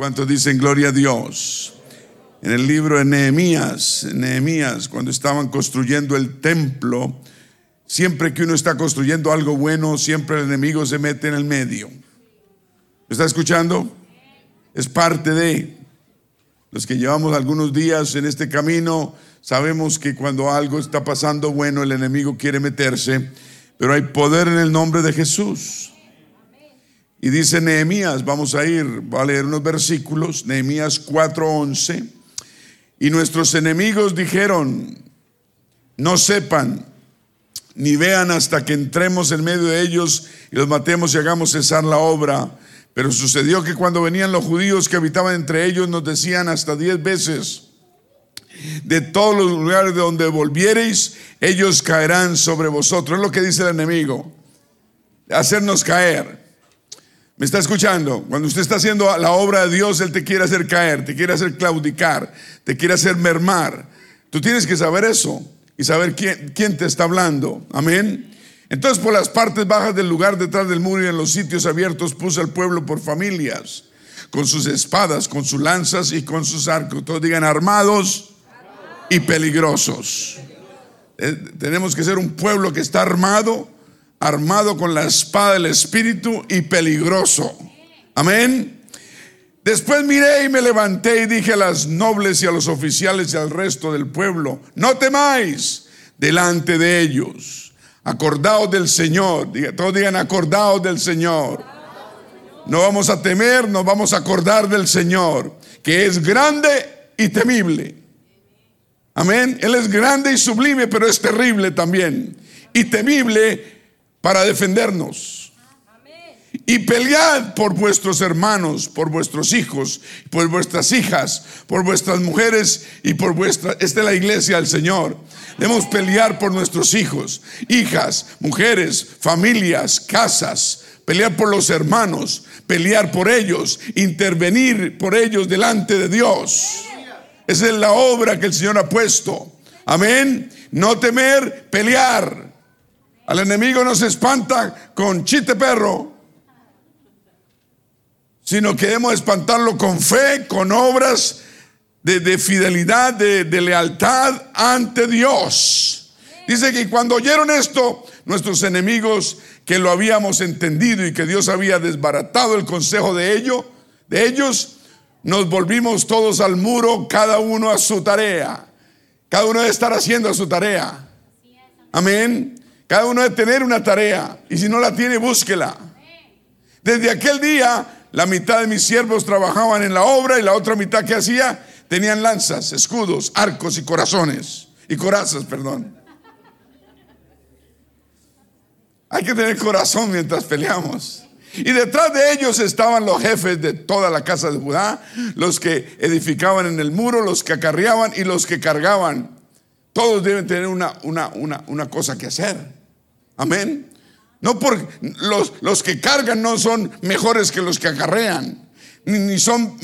¿Cuántos dicen gloria a Dios? En el libro de Nehemías, Nehemías, cuando estaban construyendo el templo, siempre que uno está construyendo algo bueno, siempre el enemigo se mete en el medio. ¿Me está escuchando? Es parte de los que llevamos algunos días en este camino, sabemos que cuando algo está pasando bueno, el enemigo quiere meterse, pero hay poder en el nombre de Jesús. Y dice Nehemías, vamos a ir, a leer unos versículos, Nehemías 4:11. Y nuestros enemigos dijeron, no sepan ni vean hasta que entremos en medio de ellos y los matemos y hagamos cesar la obra. Pero sucedió que cuando venían los judíos que habitaban entre ellos nos decían hasta diez veces, de todos los lugares de donde volviereis, ellos caerán sobre vosotros. Es lo que dice el enemigo, hacernos caer. ¿Me está escuchando? Cuando usted está haciendo la obra de Dios, Él te quiere hacer caer, te quiere hacer claudicar, te quiere hacer mermar. Tú tienes que saber eso y saber quién, quién te está hablando. Amén. Entonces por las partes bajas del lugar detrás del muro y en los sitios abiertos puso al pueblo por familias, con sus espadas, con sus lanzas y con sus arcos. Todos digan armados y peligrosos. Eh, tenemos que ser un pueblo que está armado, armado con la espada del Espíritu y peligroso. Amén. Después miré y me levanté y dije a las nobles y a los oficiales y al resto del pueblo, no temáis delante de ellos, acordaos del Señor, todos digan acordaos del Señor. No vamos a temer, nos vamos a acordar del Señor, que es grande y temible. Amén. Él es grande y sublime, pero es terrible también. Y temible para defendernos. Y pelead por vuestros hermanos, por vuestros hijos, por vuestras hijas, por vuestras mujeres y por vuestra... Esta es la iglesia del Señor. Debemos pelear por nuestros hijos, hijas, mujeres, familias, casas. Pelear por los hermanos, pelear por ellos, intervenir por ellos delante de Dios. Esa es la obra que el Señor ha puesto. Amén. No temer, pelear. Al enemigo no se espanta con chiste perro sino que debemos espantarlo con fe, con obras de, fidelidad, de, de lealtad ante Dios. Dice que cuando oyeron esto, nuestros enemigos que lo habíamos entendido y que Dios había desbaratado el consejo de ellos, de ellos, nos volvimos todos al muro, cada uno a su tarea. Cada uno debe estar haciendo su tarea. Amén. Cada uno debe tener una tarea y si no la tiene, búsquela. Desde aquel día la mitad de mis siervos trabajaban en la obra y la otra mitad que hacía tenían lanzas, escudos, arcos y corazones. Y corazas, perdón. Hay que tener corazón mientras peleamos. Y detrás de ellos estaban los jefes de toda la casa de Judá, los que edificaban en el muro, los que acarreaban y los que cargaban. Todos deben tener una, una, una, una cosa que hacer. Amén. No por los, los que cargan no son mejores que los que acarrean, ni, son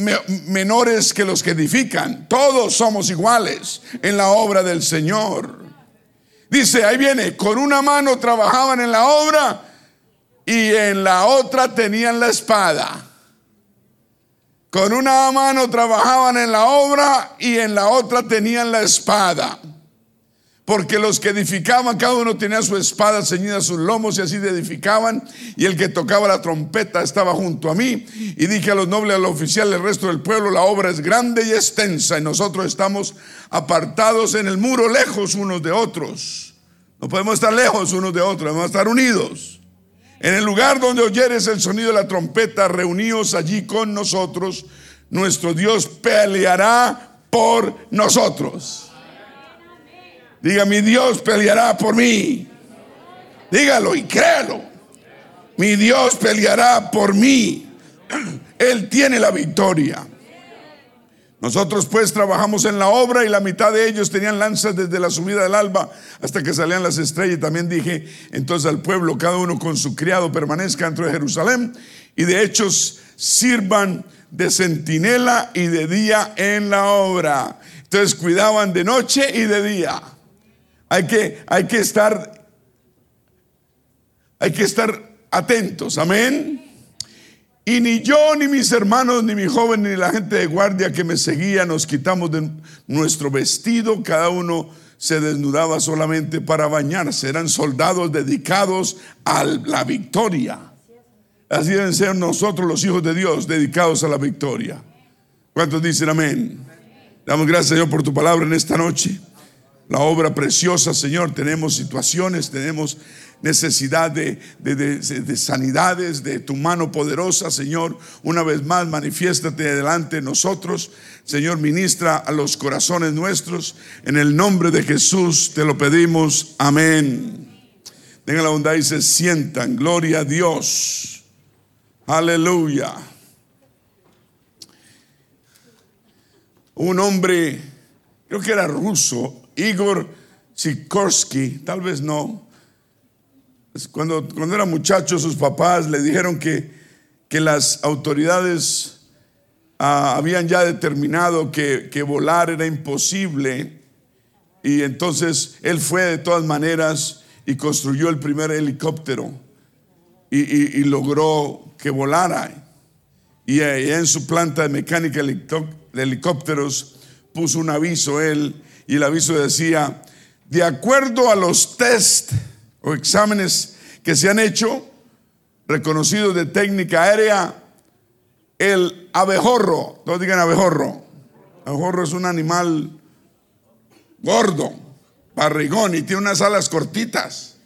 menores que los que edifican. Todos somos iguales en la obra del Señor. Dice, ahí viene, con una mano trabajaban en la obra y en la otra tenían la espada. Con una mano trabajaban en la obra y en la otra tenían la espada. Porque los que edificaban, cada uno tenía su espada ceñida a sus lomos y así edificaban. Y el que tocaba la trompeta estaba junto a mí. Y dije a los nobles, a los oficiales, al resto del pueblo, la obra es grande y extensa. Y nosotros estamos apartados en el muro, lejos unos de otros. No podemos estar lejos unos de otros, debemos estar unidos. En el lugar donde oyeres el sonido de la trompeta, reuníos allí con nosotros. Nuestro Dios peleará por nosotros. Diga, mi Dios peleará por mí. Dígalo y créalo. Mi Dios peleará por mí. Él tiene la victoria. Nosotros pues trabajamos en la obra y la mitad de ellos tenían lanzas desde la subida del alba hasta que salían las estrellas. Y también dije entonces al pueblo, cada uno con su criado permanezca dentro de Jerusalén y de hechos sirvan de centinela y de día en la obra. Entonces cuidaban de noche y de día. Hay que, hay que estar, hay que estar atentos, amén. Y ni yo, ni mis hermanos, ni mi joven, ni la gente de guardia que me seguía, nos quitamos de nuestro vestido, cada uno se desnudaba solamente para bañarse. Eran soldados dedicados a la victoria. Así deben ser nosotros los hijos de Dios, dedicados a la victoria. ¿Cuántos dicen amén? Damos gracias, Señor, por tu palabra en esta noche. La obra preciosa, Señor. Tenemos situaciones, tenemos necesidad de, de, sanidades, de tu mano poderosa, Señor. Una vez más, manifiéstate delante de nosotros. Señor, ministra a los corazones nuestros. En el nombre de Jesús te lo pedimos. Amén. Tengan la bondad y se sientan. Gloria a Dios. Aleluya. Un hombre, creo que era ruso, Igor Sikorsky, tal vez no, cuando, cuando era muchacho, sus papás le dijeron que, que las autoridades ah, habían ya determinado que, que volar era imposible. Y entonces él fue de todas maneras y construyó el primer helicóptero y, logró que volara. Y en su planta de mecánica de helicópteros puso un aviso él y el aviso decía, de acuerdo a los test o exámenes que se han hecho, reconocidos de técnica aérea, el abejorro, no digan abejorro, abejorro es un animal gordo, barrigón y tiene unas alas cortitas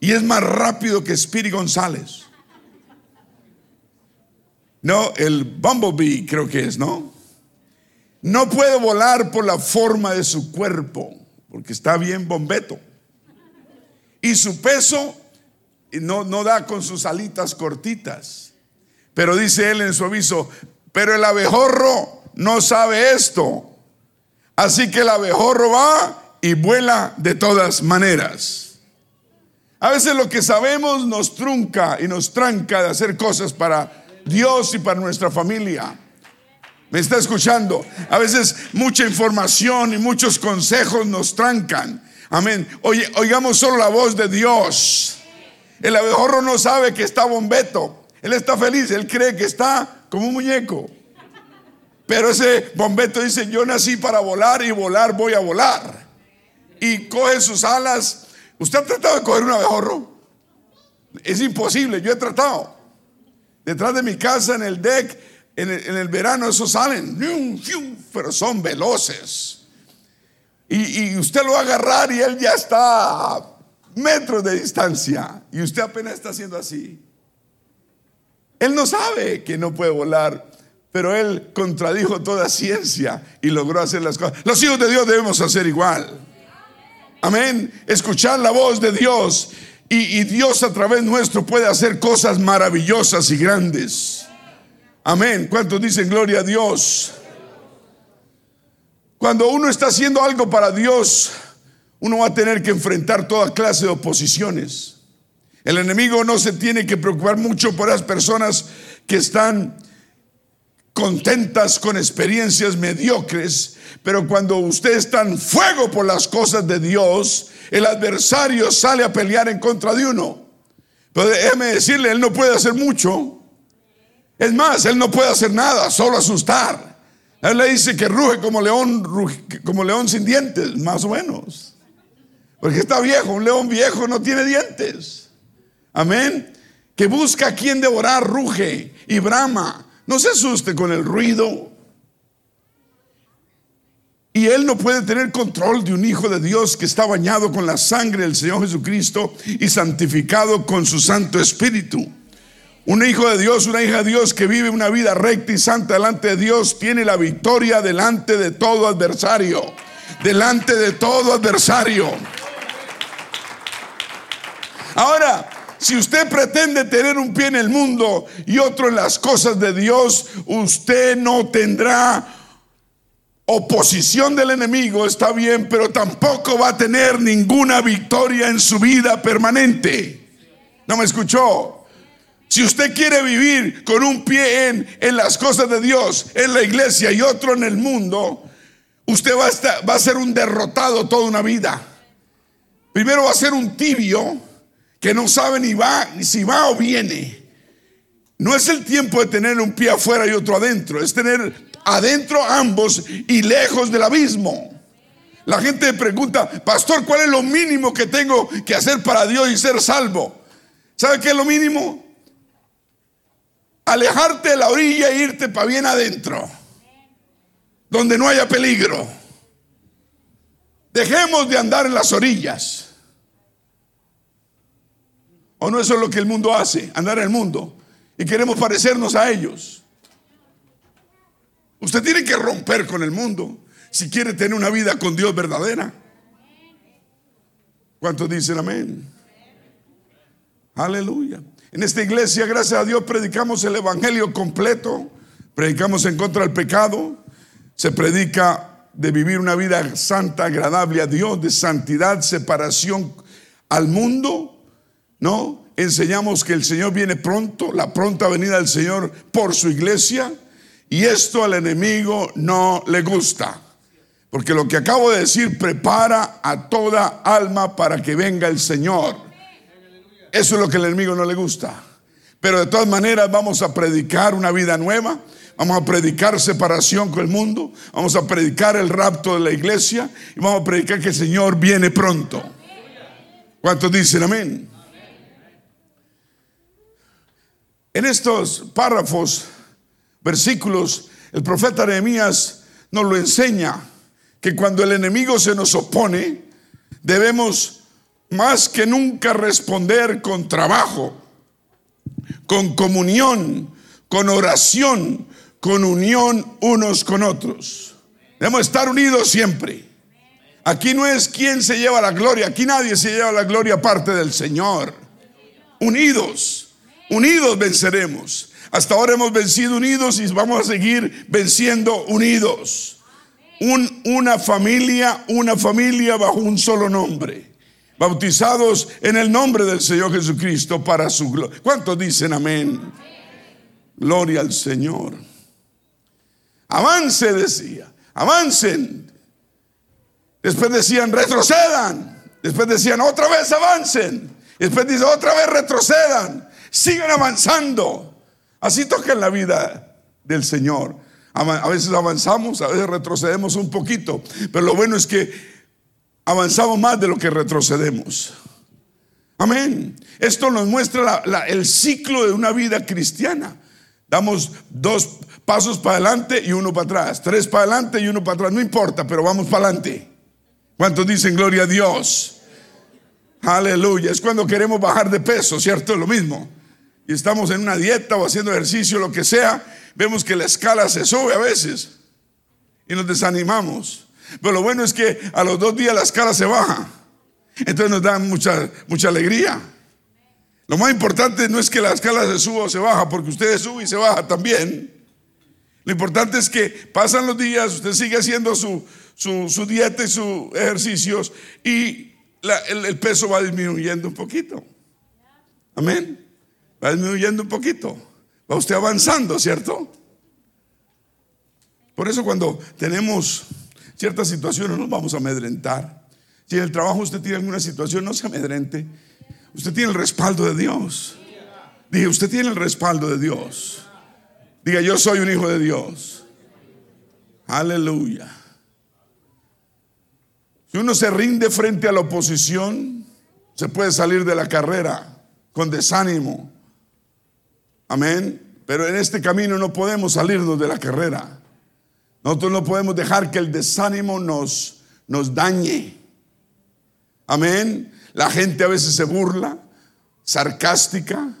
y es más rápido que Spiri González. No, el Bumblebee creo que es, ¿no? No puede volar por la forma de su cuerpo, porque está bien bombeto y su peso no, no da con sus alitas cortitas. Pero dice él en su aviso, pero el abejorro no sabe esto. Así que el abejorro va y vuela de todas maneras. A veces lo que sabemos nos trunca y nos tranca de hacer cosas para Dios y para nuestra familia. ¿Me está escuchando? A veces mucha información y muchos consejos nos trancan. Amén. Oye, oigamos solo la voz de Dios. El abejorro no sabe que está bombeto. Él está feliz, él cree que está como un muñeco. Pero ese bombeto dice, yo nací para volar y volar voy a volar. Y coge sus alas. ¿Usted ha tratado de coger un abejorro? Es imposible, yo he tratado. Detrás de mi casa, en el deck, en el, verano, esos salen, pero son veloces. Y, usted lo va a agarrar y él ya está a metros de distancia. Y usted apenas está haciendo así. Él no sabe que no puede volar, pero él contradijo toda ciencia y logró hacer las cosas. Los hijos de Dios debemos hacer igual. Amén. Escuchar la voz de Dios. Y, y Dios a través nuestro puede hacer cosas maravillosas y grandes. Amén. ¿Cuántos dicen gloria a Dios? Cuando uno está haciendo algo para Dios, uno va a tener que enfrentar toda clase de oposiciones. El enemigo no se tiene que preocupar mucho por las personas que están contentas con experiencias mediocres, pero cuando usted está en fuego por las cosas de Dios, el adversario sale a pelear en contra de uno. Pero déjeme decirle, él no puede hacer mucho. Es más, él no puede hacer nada, solo asustar. Él le dice que ruge como león, como león sin dientes, más o menos. Porque está viejo, un león viejo no tiene dientes. Amén. Que busca a quien devorar, ruge y brama. No se asuste con el ruido. Y él no puede tener control de un hijo de Dios que está bañado con la sangre del Señor Jesucristo y santificado con su Santo Espíritu. Un hijo de Dios, una hija de Dios que vive una vida recta y santa delante de Dios tiene la victoria delante de todo adversario. Delante de todo adversario. Ahora, si usted pretende tener un pie en el mundo y otro en las cosas de Dios, usted no tendrá oposición del enemigo, está bien, pero tampoco va a tener ninguna victoria en su vida permanente. ¿No me escuchó? Si usted quiere vivir con un pie en, las cosas de Dios, en la iglesia y otro en el mundo, usted va a, ser un derrotado toda una vida. Primero va a ser un tibio que no sabe ni va, ni si va o viene. no es el tiempo de tener un pie afuera y otro adentro, es tener adentro ambos y lejos del abismo. La gente pregunta, pastor, ¿cuál es lo mínimo que tengo que hacer para Dios y ser salvo? ¿Sabe qué es lo mínimo? Alejarte de la orilla e irte para bien adentro, donde no haya peligro. Dejemos de andar en las orillas. ¿O no eso es lo que el mundo hace? Andar en el mundo. Y queremos parecernos a ellos. Usted tiene que romper con el mundo si quiere tener una vida con Dios verdadera. ¿Cuántos dicen amén? Aleluya. En esta iglesia, gracias a Dios, predicamos el Evangelio completo. Predicamos en contra del pecado. Se predica de vivir una vida santa, agradable a Dios, de santidad, separación al mundo. ¿No? Enseñamos que el Señor viene pronto, la pronta venida del Señor por su iglesia. Y esto al enemigo no le gusta. Porque lo que acabo de decir prepara a toda alma para que venga el Señor. Eso es lo que el enemigo no le gusta. Pero de todas maneras vamos a predicar una vida nueva. Vamos a predicar separación con el mundo. Vamos a predicar el rapto de la iglesia. Y vamos a predicar que el Señor viene pronto. ¿Cuántos dicen amén? En estos párrafos versículos, el profeta Nehemías nos lo enseña, que cuando el enemigo se nos opone, debemos más que nunca responder con trabajo, con comunión, con oración, con unión unos con otros. Debemos estar unidos siempre. Aquí no es quien se lleva la gloria, aquí nadie se lleva la gloria aparte del Señor. Unidos, unidos venceremos. Hasta ahora hemos vencido unidos y vamos a seguir venciendo unidos. una familia, una familia bajo un solo nombre. Bautizados en el nombre del Señor Jesucristo para su gloria. ¿Cuántos dicen amén? Gloria al Señor. Avance, decía. Avancen. Después decían, retrocedan. Después decían, otra vez avancen. Después dice, otra vez retrocedan. Sigan avanzando. Así toca en la vida del Señor. A veces avanzamos, a veces retrocedemos un poquito, pero lo bueno es que avanzamos más de lo que retrocedemos. Amén. Esto nos muestra el ciclo de una vida cristiana. Damos dos pasos para adelante y uno para atrás, tres para adelante y uno para atrás, no importa, pero vamos para adelante. ¿Cuántos dicen gloria a Dios? Aleluya. Es cuando queremos bajar de peso, ¿cierto? Lo mismo y estamos en una dieta o haciendo ejercicio, lo que sea, vemos que la escala se sube a veces y nos desanimamos. Pero lo bueno es que a los dos días la escala se baja. Entonces nos da mucha, mucha alegría. Lo más importante no es que la escala se suba o se baja, porque usted sube y se baja también. Lo importante es que pasan los días, usted sigue haciendo su, su, dieta y sus ejercicios y el peso va disminuyendo un poquito. Amén. Va disminuyendo un poquito. Va usted avanzando, ¿cierto? Por eso cuando tenemos ciertas situaciones nos vamos a amedrentar. Si en el trabajo usted tiene alguna situación, no se amedrente. Usted tiene el respaldo de Dios. Dije, usted tiene el respaldo de Dios. Diga, yo soy un hijo de Dios. Aleluya. Si uno se rinde frente a la oposición, se puede salir de la carrera con desánimo, Amén. Pero en este camino no podemos salirnos de la carrera. Nosotros no podemos dejar que el desánimo nos, nos dañe. Amén. La gente a veces se burla, sarcástica.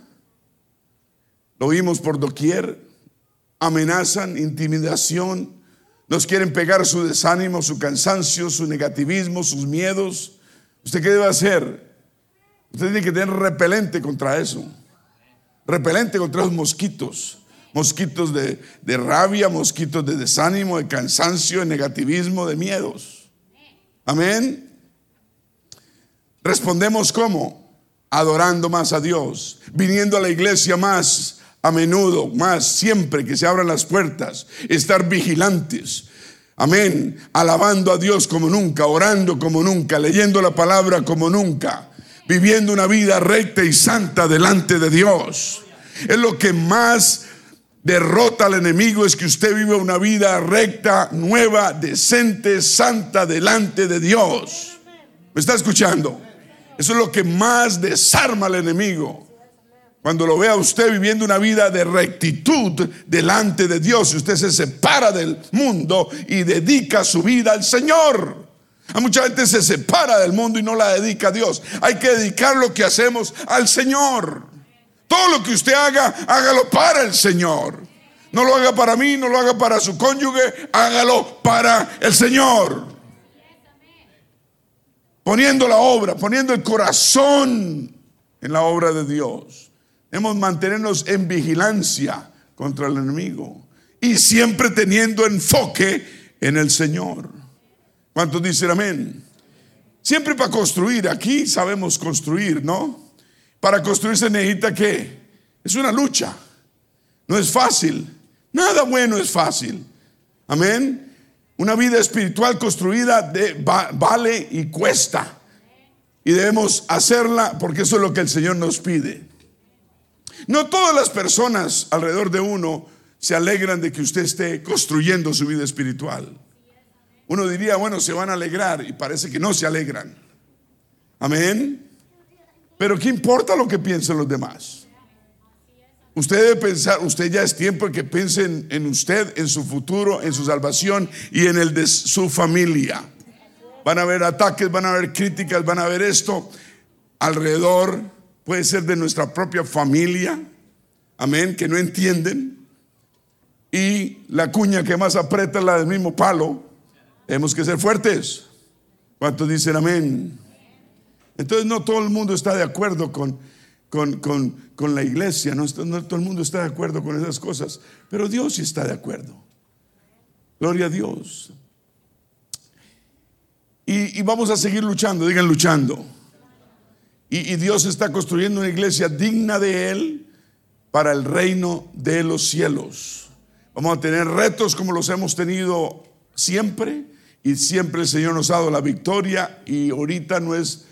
Lo vimos por doquier. Amenazan, intimidación. Nos quieren pegar su desánimo, su cansancio, su negativismo, sus miedos. ¿Usted qué debe hacer? Usted tiene que tener repelente contra eso repelente contra los mosquitos. Mosquitos de, rabia, mosquitos de desánimo, de cansancio, de negativismo, de miedos. Amén. Respondemos como? Adorando más a Dios, viniendo a la iglesia más a menudo, más siempre que se abran las puertas, estar vigilantes. Amén. Alabando a Dios como nunca, orando como nunca, leyendo la palabra como nunca viviendo una vida recta y santa delante de Dios. Es lo que más derrota al enemigo es que usted vive una vida recta, nueva, decente, santa delante de Dios. ¿Me está escuchando? Eso es lo que más desarma al enemigo. Cuando lo vea usted viviendo una vida de rectitud delante de Dios, usted se separa del mundo y dedica su vida al Señor. A mucha gente se separa del mundo y no la dedica a Dios. Hay que dedicar lo que hacemos al Señor. Todo lo que usted haga, hágalo para el Señor. No lo haga para mí, no lo haga para su cónyuge, hágalo para el Señor. Poniendo la obra, poniendo el corazón en la obra de Dios. Hemos mantenernos en vigilancia contra el enemigo y siempre teniendo enfoque en el Señor. ¿Cuántos dicen amén? Siempre para construir, aquí sabemos construir, ¿no? Para construir se necesita que es una lucha. No es fácil. Nada bueno es fácil. Amén. Una vida espiritual construida vale y cuesta. Y debemos hacerla porque eso es lo que el Señor nos pide. No todas las personas alrededor de uno se alegran de que usted esté construyendo su vida espiritual. Uno diría, bueno, se van a alegrar y parece que no se alegran. Amén. Pero ¿qué importa lo que piensen los demás? Usted debe pensar, usted ya es tiempo de que piensen en usted, en su futuro, en su salvación y en el de su familia. Van a haber ataques, van a haber críticas, van a haber esto alrededor, puede ser de nuestra propia familia, amén, que no entienden. Y la cuña que más aprieta es la del mismo palo. Tenemos que ser fuertes. ¿Cuántos dicen amén? Entonces no todo el mundo está de acuerdo con, con, la iglesia, no, todo el mundo está de acuerdo con esas cosas, pero Dios sí está de acuerdo. Gloria a Dios. Y, vamos a seguir luchando, digan luchando. Y Dios está construyendo una iglesia digna de Él para el reino de los cielos. Vamos a tener retos como los hemos tenido siempre y siempre el Señor nos ha dado la victoria y ahorita no es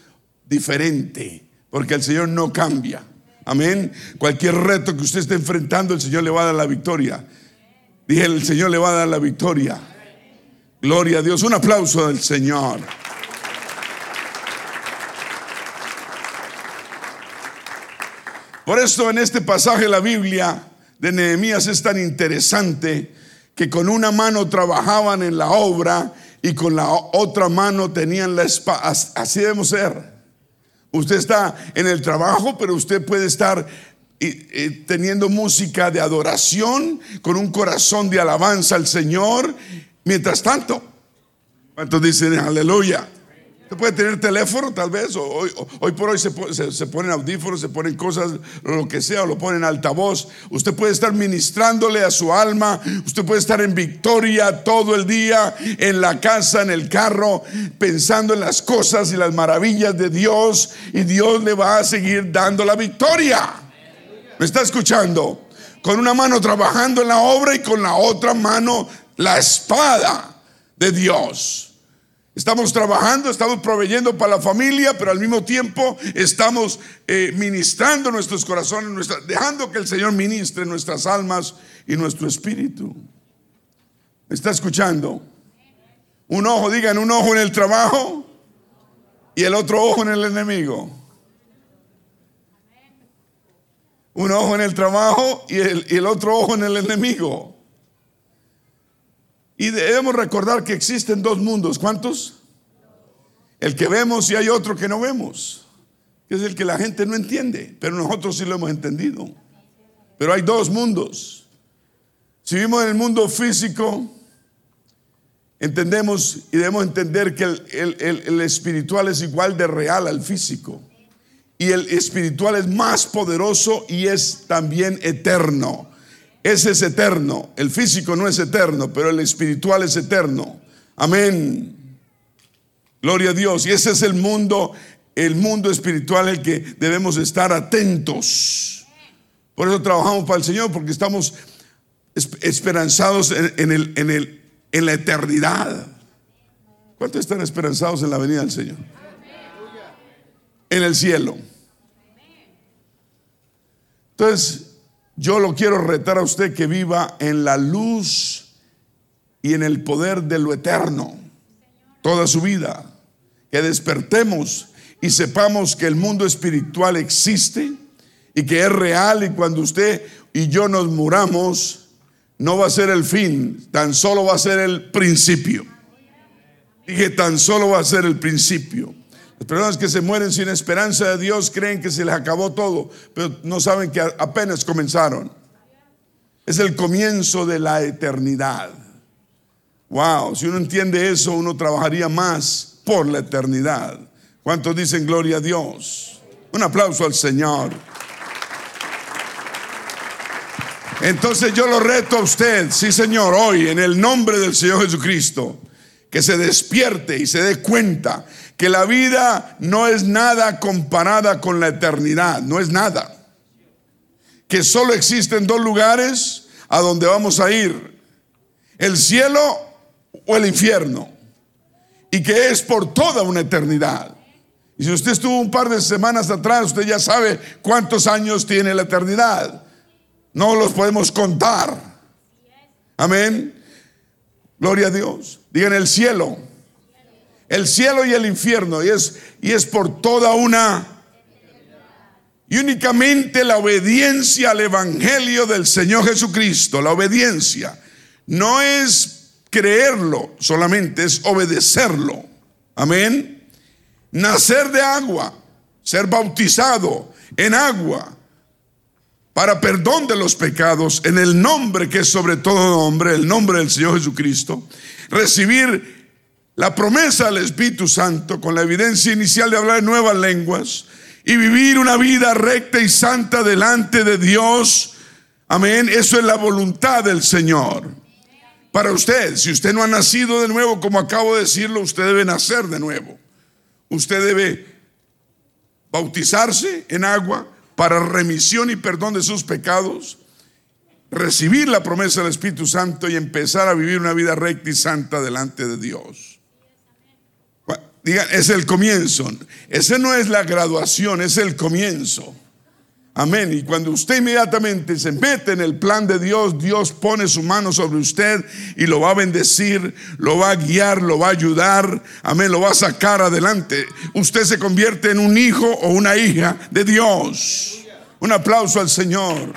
diferente, porque el Señor no cambia. Amén. Cualquier reto que usted esté enfrentando, el Señor le va a dar la victoria. Dije, el Señor le va a dar la victoria. Gloria a Dios. Un aplauso del Señor. Por esto en este pasaje de la Biblia de Nehemías es tan interesante que con una mano trabajaban en la obra y con la otra mano tenían la espada. Así debemos ser. Usted está en el trabajo, pero usted puede estar teniendo música de adoración con un corazón de alabanza al Señor. Mientras tanto, ¿cuántos dicen aleluya? Puede tener teléfono tal vez, hoy, hoy por hoy se, se, ponen audífonos, se ponen cosas, lo que sea, o lo ponen altavoz. Usted puede estar ministrándole a su alma, usted puede estar en victoria todo el día, en la casa, en el carro, pensando en las cosas y las maravillas de Dios, y Dios le va a seguir dando la victoria. ¿Me está escuchando? Con una mano trabajando en la obra y con la otra mano la espada de Dios. Estamos trabajando, estamos proveyendo para la familia, pero al mismo tiempo estamos eh, ministrando nuestros corazones, dejando que el Señor ministre nuestras almas y nuestro espíritu. ¿Me está escuchando? Un ojo, digan, un ojo en el trabajo y el otro ojo en el enemigo. Un ojo en el trabajo y el, y el otro ojo en el enemigo. Y debemos recordar que existen dos mundos. ¿Cuántos? El que vemos y hay otro que no vemos. Que es el que la gente no entiende. Pero nosotros sí lo hemos entendido. Pero hay dos mundos. Si vivimos en el mundo físico, entendemos y debemos entender que el, el espiritual es igual de real al físico. Y el espiritual es más poderoso y es también eterno. Ese es eterno. El físico no es eterno, pero el espiritual es eterno. Amén. Gloria a Dios. Y ese es el mundo, el mundo espiritual el que debemos estar atentos. Por eso trabajamos para el Señor, porque estamos esperanzados en, en la eternidad. ¿Cuántos están esperanzados en la venida del Señor? En el cielo. Entonces, yo lo quiero retar a usted que viva en la luz y en el poder de lo eterno toda su vida. Que despertemos y sepamos que el mundo espiritual existe y que es real y cuando usted y yo nos muramos, no va a ser el fin, tan solo va a ser el principio. Dije, tan solo va a ser el principio. Las personas que se mueren sin esperanza de Dios creen que se les acabó todo, pero no saben que apenas comenzaron. Es el comienzo de la eternidad. Wow, si uno entiende eso, uno trabajaría más por la eternidad. ¿Cuántos dicen gloria a Dios? Un aplauso al Señor. Entonces yo lo reto a usted, sí Señor, hoy en el nombre del Señor Jesucristo, que se despierte y se dé cuenta que la vida no es nada comparada con la eternidad, no es nada. Que solo existen dos lugares a donde vamos a ir, el cielo o el infierno, y que es por toda una eternidad. Y si usted estuvo un par de semanas atrás, usted ya sabe cuántos años tiene la eternidad. No los podemos contar. Amén. Gloria a Dios. Digan el cielo. El cielo y el infierno. Y es, y es por toda una... Y únicamente la obediencia al Evangelio del Señor Jesucristo, la obediencia, no es creerlo solamente, es obedecerlo. Amén. Nacer de agua, ser bautizado en agua, para perdón de los pecados en el nombre que es sobre todo nombre, el nombre del Señor Jesucristo, recibir la promesa del Espíritu Santo con la evidencia inicial de hablar en nuevas lenguas y vivir una vida recta y santa delante de Dios. Amén. Eso es la voluntad del Señor. Para usted, si usted no ha nacido de nuevo, como acabo de decirlo, usted debe nacer de nuevo. Usted debe bautizarse en agua, para remisión y perdón de sus pecados, recibir la promesa del Espíritu Santo y empezar a vivir una vida recta y santa delante de Dios. Digan, es el comienzo. Ese no es la graduación, es el comienzo. Amén. Y cuando usted inmediatamente se mete en el plan de Dios, Dios pone su mano sobre usted y lo va a bendecir, lo va a guiar, lo va a ayudar. Amén. Lo va a sacar adelante. Usted se convierte en un hijo o una hija de Dios. Un aplauso al Señor.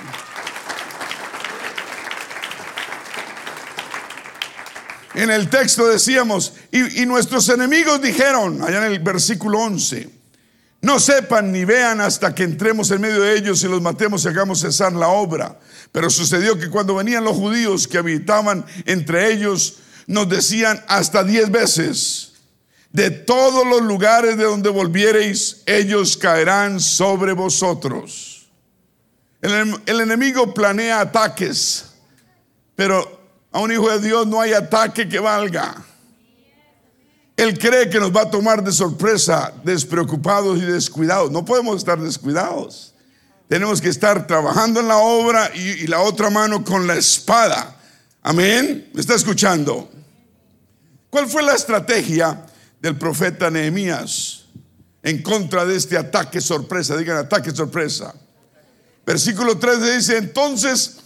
En el texto decíamos, y, nuestros enemigos dijeron, allá en el versículo 11, no sepan ni vean hasta que entremos en medio de ellos y los matemos y hagamos cesar la obra. Pero sucedió que cuando venían los judíos que habitaban entre ellos, nos decían hasta diez veces, de todos los lugares de donde volviereis, ellos caerán sobre vosotros. El, el enemigo planea ataques, pero a un hijo de Dios no hay ataque que valga. Él cree que nos va a tomar de sorpresa, despreocupados y descuidados. No podemos estar descuidados. Tenemos que estar trabajando en la obra y, la otra mano con la espada. Amén. ¿Me está escuchando? ¿Cuál fue la estrategia del profeta Nehemías en contra de este ataque sorpresa? Digan ataque sorpresa. Versículo 3 dice, entonces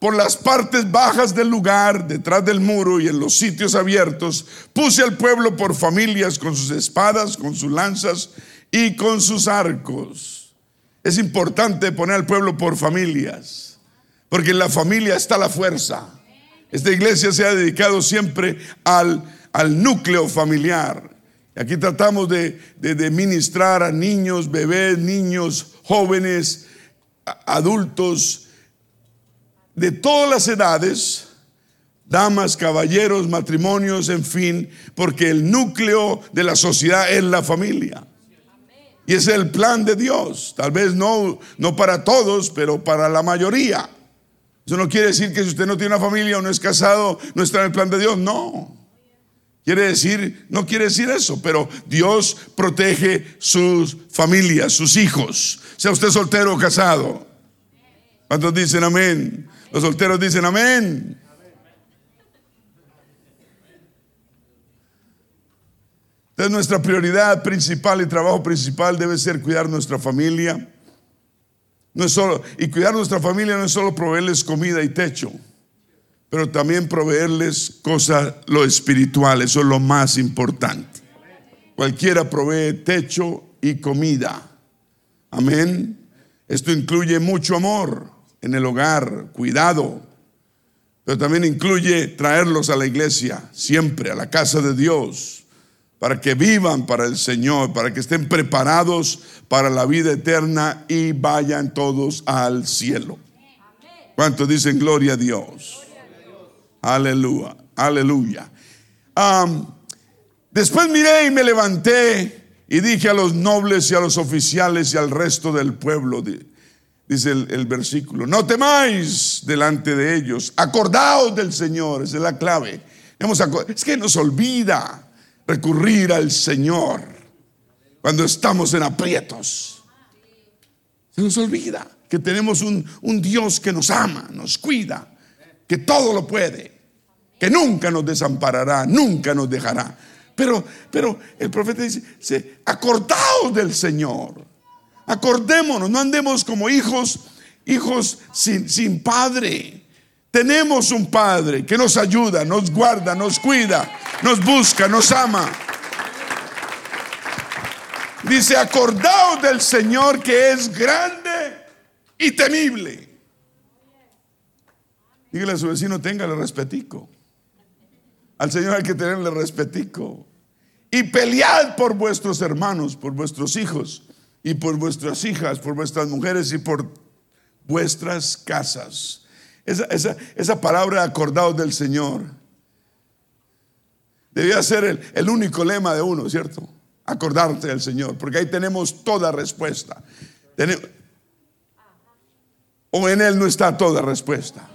por las partes bajas del lugar, detrás del muro y en los sitios abiertos, puse al pueblo por familias con sus espadas, con sus lanzas y con sus arcos. Es importante poner al pueblo por familias, porque en la familia está la fuerza. Esta iglesia se ha dedicado siempre al, al núcleo familiar. Aquí tratamos de, de ministrar a niños, bebés, niños, jóvenes, adultos, de todas las edades, damas, caballeros, matrimonios, en fin, porque el núcleo de la sociedad es la familia. Y es el plan de Dios. Tal vez no, no para todos, pero para la mayoría. Eso no quiere decir que si usted no tiene una familia o no es casado, no está en el plan de Dios. No. Quiere decir, no quiere decir eso, pero Dios protege sus familias, sus hijos. Sea usted soltero o casado. ¿Cuántos dicen amén? Los solteros dicen amén. Entonces nuestra prioridad principal y trabajo principal debe ser cuidar nuestra familia, No es solo, y cuidar nuestra familia no es solo proveerles comida y techo, pero también proveerles cosas, lo espiritual, eso es lo más importante. Cualquiera provee techo y comida. Amén. Esto incluye mucho amor en el hogar, cuidado, pero también incluye traerlos a la iglesia, siempre a la casa de Dios, para que vivan para el Señor, para que estén preparados para la vida eterna y vayan todos al cielo. ¿Cuántos dicen gloria a Dios? Aleluya, aleluya. después miré y me levanté y dije a los nobles y a los oficiales y al resto del pueblo, dice el, versículo, no temáis delante de ellos, acordaos del Señor, esa es la clave. Es que nos olvida recurrir al Señor cuando estamos en aprietos. Se nos olvida que tenemos un, un Dios que nos ama, nos cuida, que todo lo puede, que nunca nos desamparará, nunca nos dejará. Pero, pero el profeta dice, acordaos del Señor. Acordémonos, no andemos como hijos, hijos sin, sin padre. Tenemos un Padre que nos ayuda, nos guarda, nos cuida, nos busca, nos ama. Dice, acordaos del Señor que es grande y temible. Dígale a su vecino, téngale respetico. Al Señor hay que tenerle respetico. Y pelead por vuestros hermanos, por vuestros hijos y por vuestras hijas, por vuestras mujeres y por vuestras casas. Esa, esa, esa palabra acordados del Señor debía ser el, el único lema de uno, ¿cierto? Acordarte del Señor, porque ahí tenemos toda respuesta. o en Él no está toda respuesta.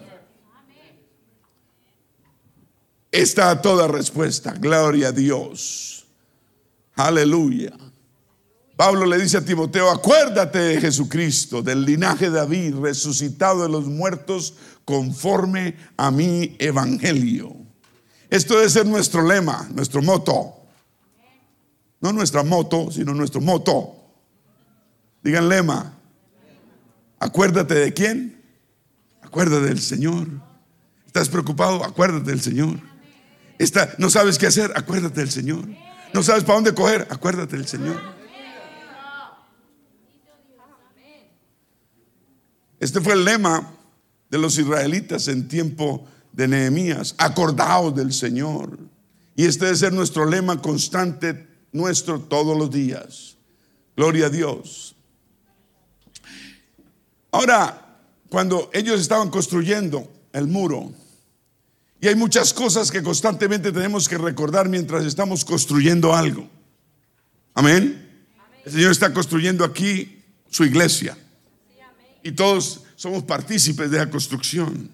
Está toda respuesta. Gloria a Dios. Aleluya. Pablo le dice a Timoteo, acuérdate de Jesucristo, del linaje de David, resucitado de los muertos conforme a mi evangelio. Esto debe ser nuestro lema, nuestro moto. No nuestra moto, sino nuestro moto. Digan lema. Acuérdate de quién. Acuérdate del Señor. ¿Estás preocupado? Acuérdate del Señor. no sabes qué hacer, acuérdate del Señor. No sabes para dónde coger, acuérdate del Señor. Este fue el lema de los israelitas en tiempo de Nehemías. Acordaos del Señor. Y este debe ser nuestro lema constante, nuestro todos los días. Gloria a Dios. Ahora, cuando ellos estaban construyendo el muro, y hay muchas cosas que constantemente tenemos que recordar mientras estamos construyendo algo. Amén. El Señor está construyendo aquí su iglesia y todos somos partícipes de la construcción.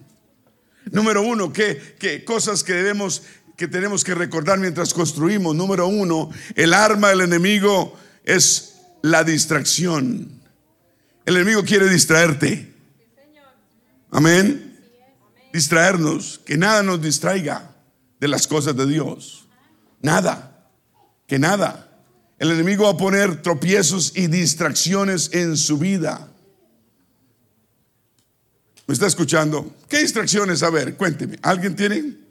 Número uno, ¿qué, cosas que debemos, que tenemos que recordar mientras construimos? Número uno, el arma del enemigo es la distracción. El enemigo quiere distraerte. Amén. Distraernos, que nada nos distraiga de las cosas de Dios. Nada, que nada. El enemigo va a poner tropiezos y distracciones en su vida. ¿Me está escuchando? ¿Qué distracciones? A ver, cuénteme. ¿Alguien tiene?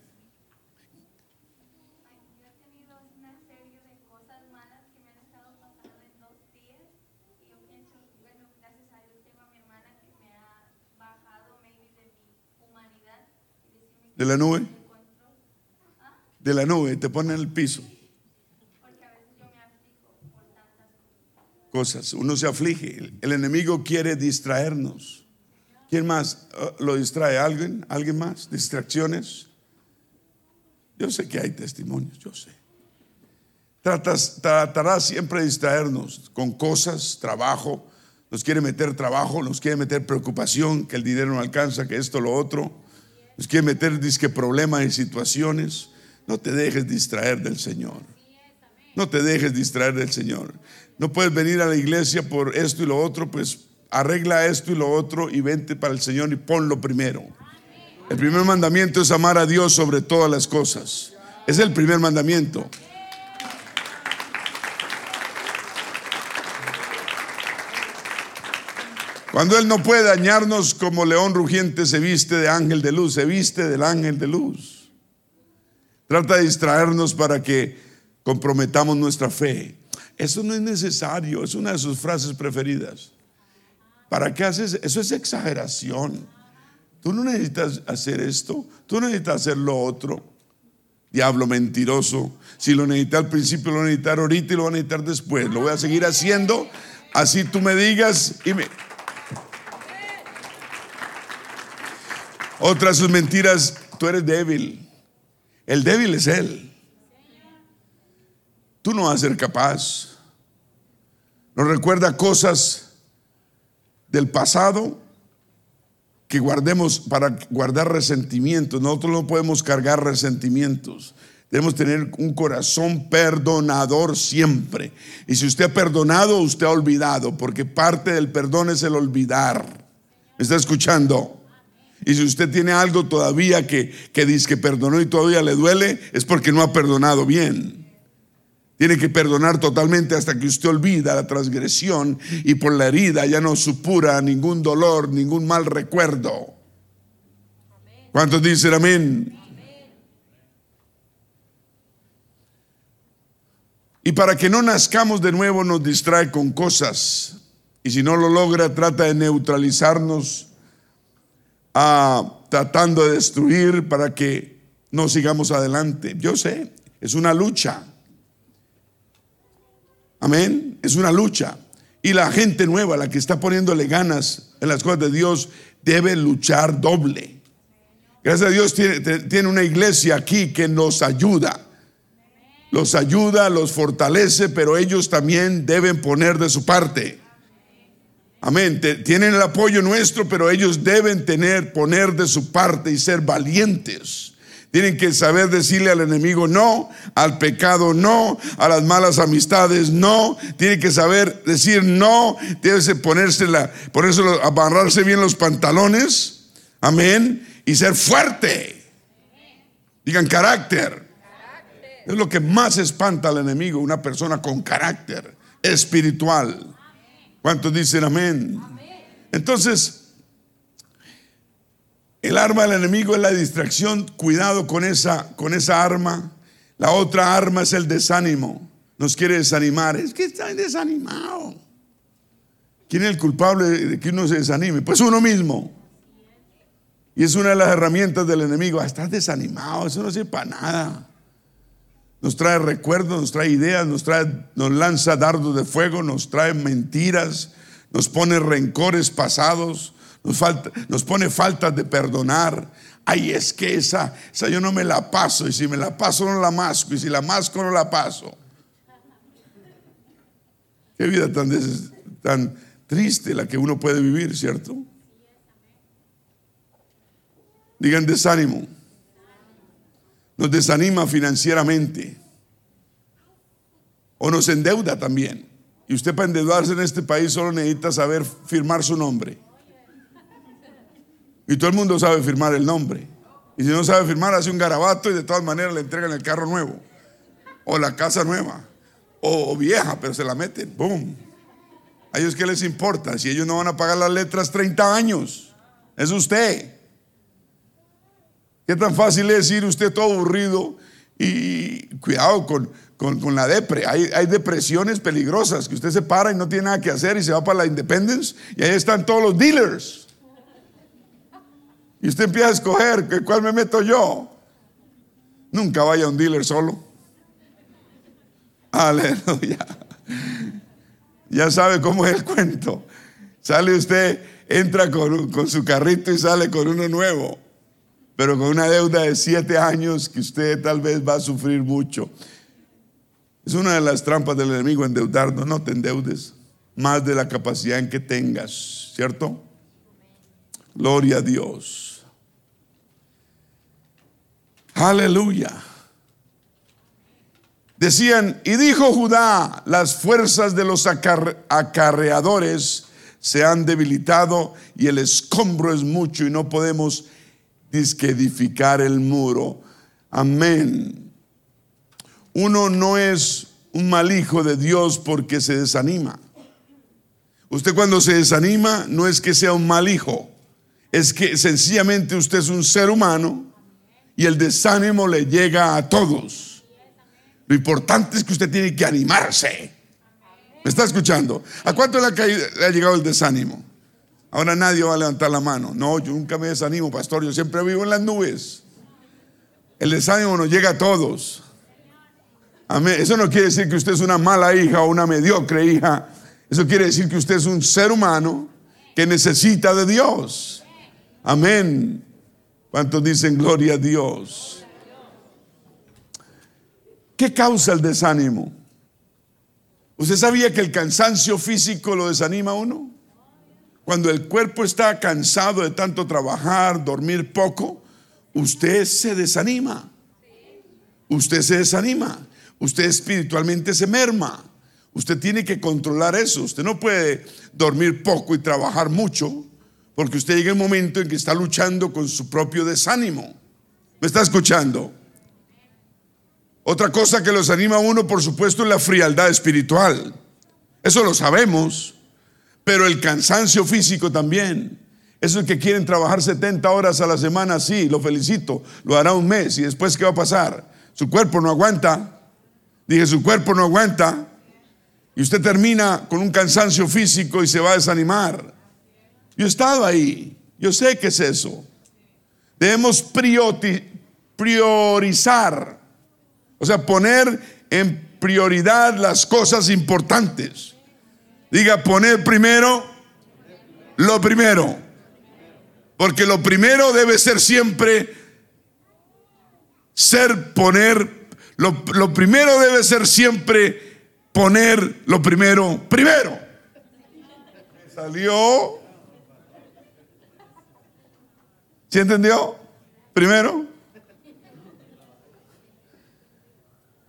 ¿De la nube? De la nube, te pone en el piso. Cosas, uno se aflige. El enemigo quiere distraernos. ¿Quién más uh, lo distrae? ¿Alguien? ¿Alguien más? ¿Distracciones? Yo sé que hay testimonios, yo sé. Tratas, tratará siempre de distraernos con cosas, trabajo. Nos quiere meter trabajo, nos quiere meter preocupación, que el dinero no alcanza, que esto, lo otro. Nos quiere meter problemas y situaciones. No te dejes distraer del Señor. No te dejes distraer del Señor. No puedes venir a la iglesia por esto y lo otro, pues arregla esto y lo otro y vente para el Señor y ponlo primero. El primer mandamiento es amar a Dios sobre todas las cosas. Es el primer mandamiento. Cuando Él no puede dañarnos como león rugiente se viste de ángel de luz, se viste del ángel de luz. Trata de distraernos para que comprometamos nuestra fe. Eso no es necesario, es una de sus frases preferidas. ¿Para qué haces? Eso es exageración. Tú no necesitas hacer esto, tú no necesitas hacer lo otro. Diablo mentiroso. Si lo necesitas al principio, lo necesitas ahorita y lo voy a necesitar después. Lo voy a seguir haciendo. Así tú me digas y me... Otras sus mentiras, tú eres débil. El débil es él. Tú no vas a ser capaz. Nos recuerda cosas del pasado que guardemos para guardar resentimientos. Nosotros no podemos cargar resentimientos. Debemos tener un corazón perdonador siempre. Y si usted ha perdonado, usted ha olvidado, porque parte del perdón es el olvidar. ¿Me está escuchando? Y si usted tiene algo todavía que, que dice que perdonó y todavía le duele, es porque no ha perdonado bien. Tiene que perdonar totalmente hasta que usted olvida la transgresión y por la herida ya no supura ningún dolor, ningún mal recuerdo. ¿Cuántos dicen amén? Y para que no nazcamos de nuevo nos distrae con cosas. Y si no lo logra, trata de neutralizarnos tratando de destruir para que no sigamos adelante. Yo sé, es una lucha. Amén, es una lucha. Y la gente nueva, la que está poniéndole ganas en las cosas de Dios, debe luchar doble. Gracias a Dios tiene, tiene una iglesia aquí que nos ayuda. Los ayuda, los fortalece, pero ellos también deben poner de su parte. Amén. Tienen el apoyo nuestro, pero ellos deben tener, poner de su parte y ser valientes. Tienen que saber decirle al enemigo no, al pecado no, a las malas amistades no. Tienen que saber decir no. Tienen que ponerse la, eso amarrarse bien los pantalones. Amén. Y ser fuerte. Digan carácter. Es lo que más espanta al enemigo, una persona con carácter espiritual. ¿Cuántos dicen amén? Entonces, el arma del enemigo es la distracción. Cuidado con esa, con esa arma. La otra arma es el desánimo. Nos quiere desanimar. Es que está desanimado. ¿Quién es el culpable de que uno se desanime? Pues uno mismo. Y es una de las herramientas del enemigo. Ah, estás desanimado, eso no sirve para nada nos trae recuerdos, nos trae ideas, nos, trae, nos lanza dardos de fuego, nos trae mentiras, nos pone rencores pasados, nos, falta, nos pone faltas de perdonar. Ay, es que esa, esa yo no me la paso, y si me la paso no la masco, y si la masco no la paso. Qué vida tan, tan triste la que uno puede vivir, ¿cierto? Digan desánimo nos desanima financieramente o nos endeuda también. Y usted para endeudarse en este país solo necesita saber firmar su nombre. Y todo el mundo sabe firmar el nombre. Y si no sabe firmar, hace un garabato y de todas maneras le entregan el carro nuevo. O la casa nueva. O, vieja, pero se la meten. ¡Bum! A ellos qué les importa si ellos no van a pagar las letras 30 años. Es usted. ¿Qué tan fácil es ir usted todo aburrido y cuidado con, con, la depre? Hay, hay, depresiones peligrosas que usted se para y no tiene nada que hacer y se va para la Independence y ahí están todos los dealers. Y usted empieza a escoger, ¿cuál me meto yo? Nunca vaya a un dealer solo. Aleluya. Ya sabe cómo es el cuento. Sale usted, entra con, con su carrito y sale con uno nuevo pero con una deuda de siete años que usted tal vez va a sufrir mucho. Es una de las trampas del enemigo endeudarnos. No te endeudes más de la capacidad en que tengas, ¿cierto? Gloria a Dios. Aleluya. Decían, y dijo Judá, las fuerzas de los acarreadores se han debilitado y el escombro es mucho y no podemos dice que edificar el muro. Amén. Uno no es un mal hijo de Dios porque se desanima. Usted cuando se desanima no es que sea un mal hijo, es que sencillamente usted es un ser humano y el desánimo le llega a todos. Lo importante es que usted tiene que animarse. ¿Me está escuchando? ¿A cuánto le ha, llegado el desánimo? Ahora nadie va a levantar la mano. No, yo nunca me desanimo, pastor. Yo siempre vivo en las nubes. El desánimo nos llega a todos. Amén. Eso no quiere decir que usted es una mala hija o una mediocre hija. Eso quiere decir que usted es un ser humano que necesita de Dios. Amén. ¿Cuántos dicen gloria a Dios? ¿Qué causa el desánimo? ¿Usted sabía que el cansancio físico lo desanima a uno? Cuando el cuerpo está cansado de tanto trabajar, dormir poco, usted se desanima. Usted se desanima. Usted espiritualmente se merma. Usted tiene que controlar eso. Usted no puede dormir poco y trabajar mucho porque usted llega un momento en que está luchando con su propio desánimo. ¿Me está escuchando? Otra cosa que los anima a uno, por supuesto, es la frialdad espiritual. Eso lo sabemos. Pero el cansancio físico también. Esos que quieren trabajar 70 horas a la semana, sí, lo felicito. Lo hará un mes y después, ¿qué va a pasar? Su cuerpo no aguanta. Dije, su cuerpo no aguanta. Y usted termina con un cansancio físico y se va a desanimar. Yo he estado ahí, yo sé qué es eso. Debemos priorizar, o sea, poner en prioridad las cosas importantes. Diga, poner primero lo primero. Porque lo primero debe ser siempre ser poner, lo, lo primero debe ser siempre poner lo primero primero. Salió ¿Sí entendió? Primero.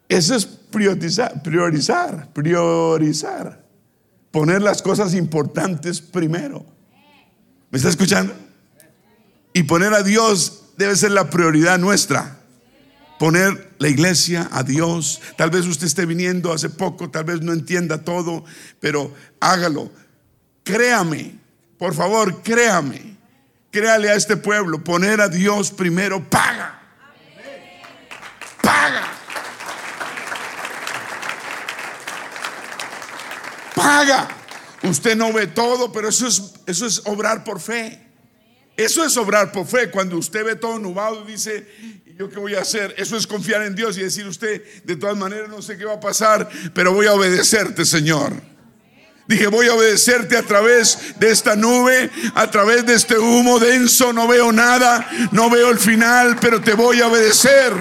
Eso es priorizar, priorizar, priorizar. Poner las cosas importantes primero. ¿Me está escuchando? Y poner a Dios debe ser la prioridad nuestra. Poner la iglesia a Dios. Tal vez usted esté viniendo hace poco, tal vez no entienda todo, pero hágalo. Créame, por favor, créame créale a este pueblo, poner a Dios primero paga. Paga. Paga. Usted no ve todo, pero eso es, eso es obrar por fe. Eso es obrar por fe. Cuando usted ve todo nubado y dice, ¿y yo qué voy a hacer? Eso es confiar en Dios y decir usted, de todas maneras no sé qué va a pasar, pero voy a obedecerte, Señor. Dije, voy a obedecerte a través de esta nube, a través de este humo denso. No veo nada, no veo el final, pero te voy a obedecer.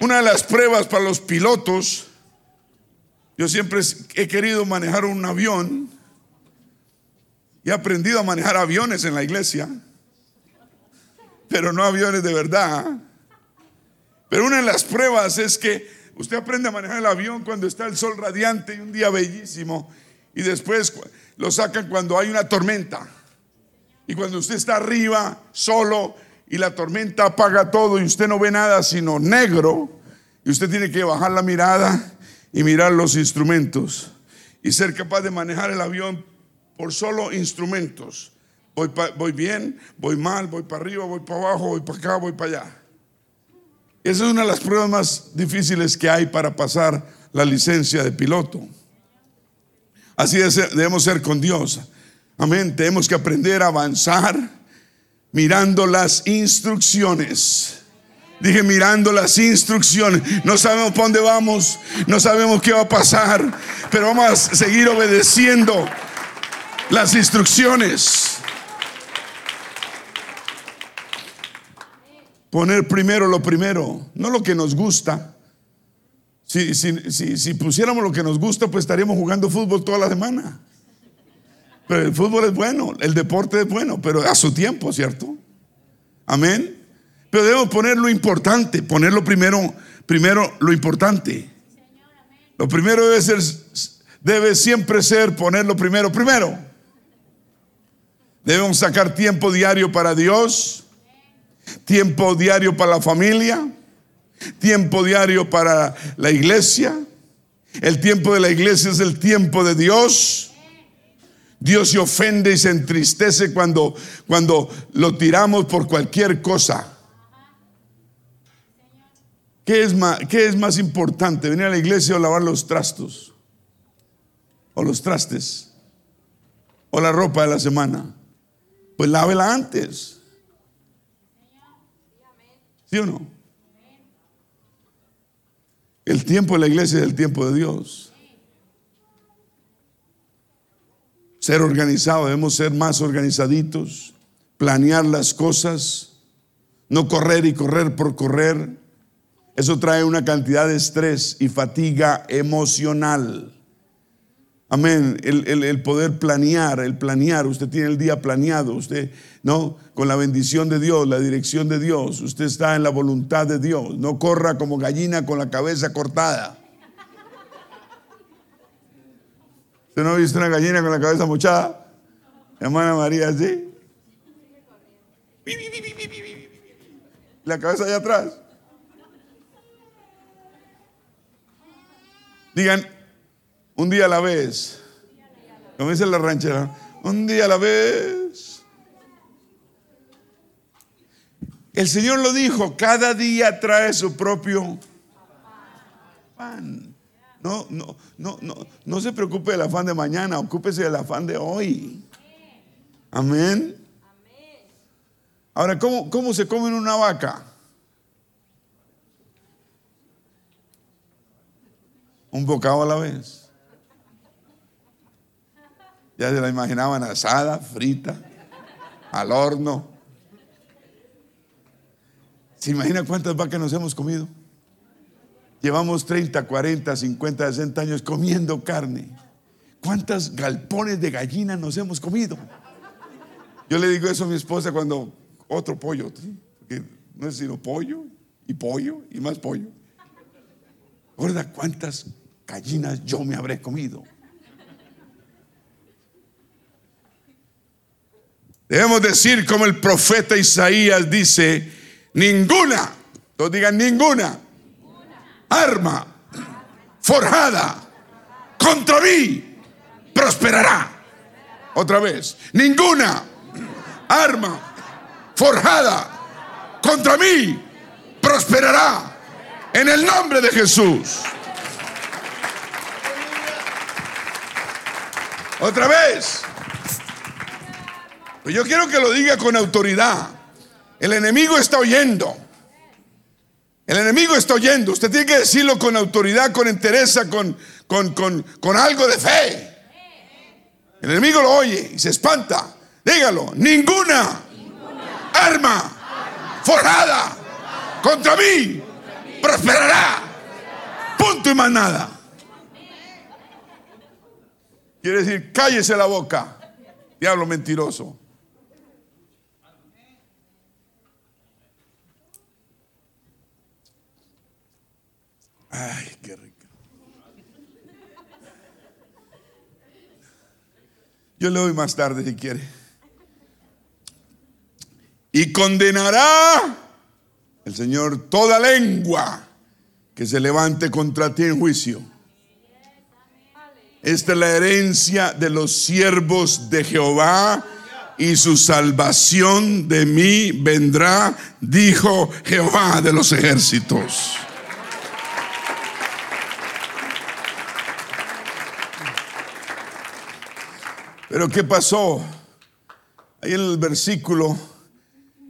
Una de las pruebas para los pilotos, yo siempre he querido manejar un avión y he aprendido a manejar aviones en la iglesia, pero no aviones de verdad. Pero una de las pruebas es que Usted aprende a manejar el avión cuando está el sol radiante y un día bellísimo. Y después lo sacan cuando hay una tormenta. Y cuando usted está arriba, solo, y la tormenta apaga todo y usted no ve nada sino negro, y usted tiene que bajar la mirada y mirar los instrumentos. Y ser capaz de manejar el avión por solo instrumentos. Voy, voy bien, voy mal, voy para arriba, voy para abajo, voy para acá, voy para allá. Esa es una de las pruebas más difíciles que hay para pasar la licencia de piloto. Así debemos ser con Dios. Amén. Tenemos que aprender a avanzar mirando las instrucciones. Dije mirando las instrucciones. No sabemos para dónde vamos, no sabemos qué va a pasar, pero vamos a seguir obedeciendo las instrucciones. Poner primero lo primero, no lo que nos gusta. Si, si, pusiéramos lo que nos gusta, pues estaríamos jugando fútbol toda la semana. Pero el fútbol es bueno, el deporte es bueno, pero a su tiempo, ¿cierto? Amén. Pero debemos poner lo importante, ponerlo primero, primero lo importante. Lo primero debe ser, debe siempre ser ponerlo primero, primero. Debemos sacar tiempo diario para Dios tiempo diario para la familia, tiempo diario para la iglesia El tiempo de la iglesia es el tiempo de Dios. Dios se ofende y se entristece cuando, cuando lo tiramos por cualquier cosa. ¿Qué es, más, ¿Qué es más importante? ¿Venir a la iglesia o lavar los trastos? ¿O los trastes? ¿O la ropa de la semana? Pues lávela antes. ¿Sí o no? El tiempo de la iglesia es el tiempo de Dios. Ser organizado, debemos ser más organizaditos, planear las cosas, no correr y correr por correr. Eso trae una cantidad de estrés y fatiga emocional. Amén. El, poder planear, el planear. Usted tiene el día planeado. Usted, ¿no? Con la bendición de Dios, la dirección de Dios. Usted está en la voluntad de Dios. No corra como gallina con la cabeza cortada. ¿Usted no ha visto una gallina con la cabeza mochada? Hermana María, ¿sí? La cabeza allá atrás. Digan, un día a la vez. Como dice la ranchera, un día a la vez. El Señor lo dijo, cada día trae su propio pan. No, no, no, no, no se preocupe del afán de mañana, ocúpese del afán de hoy. Amén. Ahora, ¿cómo, cómo se come una vaca? Un bocado a la vez. Ya se la imaginaban asada, frita, al horno. ¿Se imagina cuántas vacas nos hemos comido? Llevamos 30, 40, 50, 60 años comiendo carne. ¿Cuántas galpones de gallina nos hemos comido? Yo le digo eso a mi esposa cuando otro pollo, porque no es sino pollo y pollo y más pollo. ¿Recuerda cuántas gallinas yo me habré comido? Debemos decir como el profeta Isaías dice, ninguna, todos digan ninguna, arma forjada contra mí prosperará. Otra vez, ninguna arma forjada contra mí prosperará en el nombre de Jesús. Otra vez, pues yo quiero que lo diga con autoridad. El enemigo está oyendo. El enemigo está oyendo. Usted tiene que decirlo con autoridad, con entereza, con, con, con algo de fe. El enemigo lo oye y se espanta. Dígalo. Ninguna, arma, forjada contra mí prosperará. Punto y más nada. Quiere decir, cállese la boca, diablo mentiroso. Ay, qué rico. Yo le doy más tarde si quiere. Y condenará el Señor toda lengua que se levante contra ti en juicio. Esta es la herencia de los siervos de Jehová y su salvación de mí vendrá, dijo Jehová de los ejércitos. Pero ¿qué pasó? Ahí en el versículo,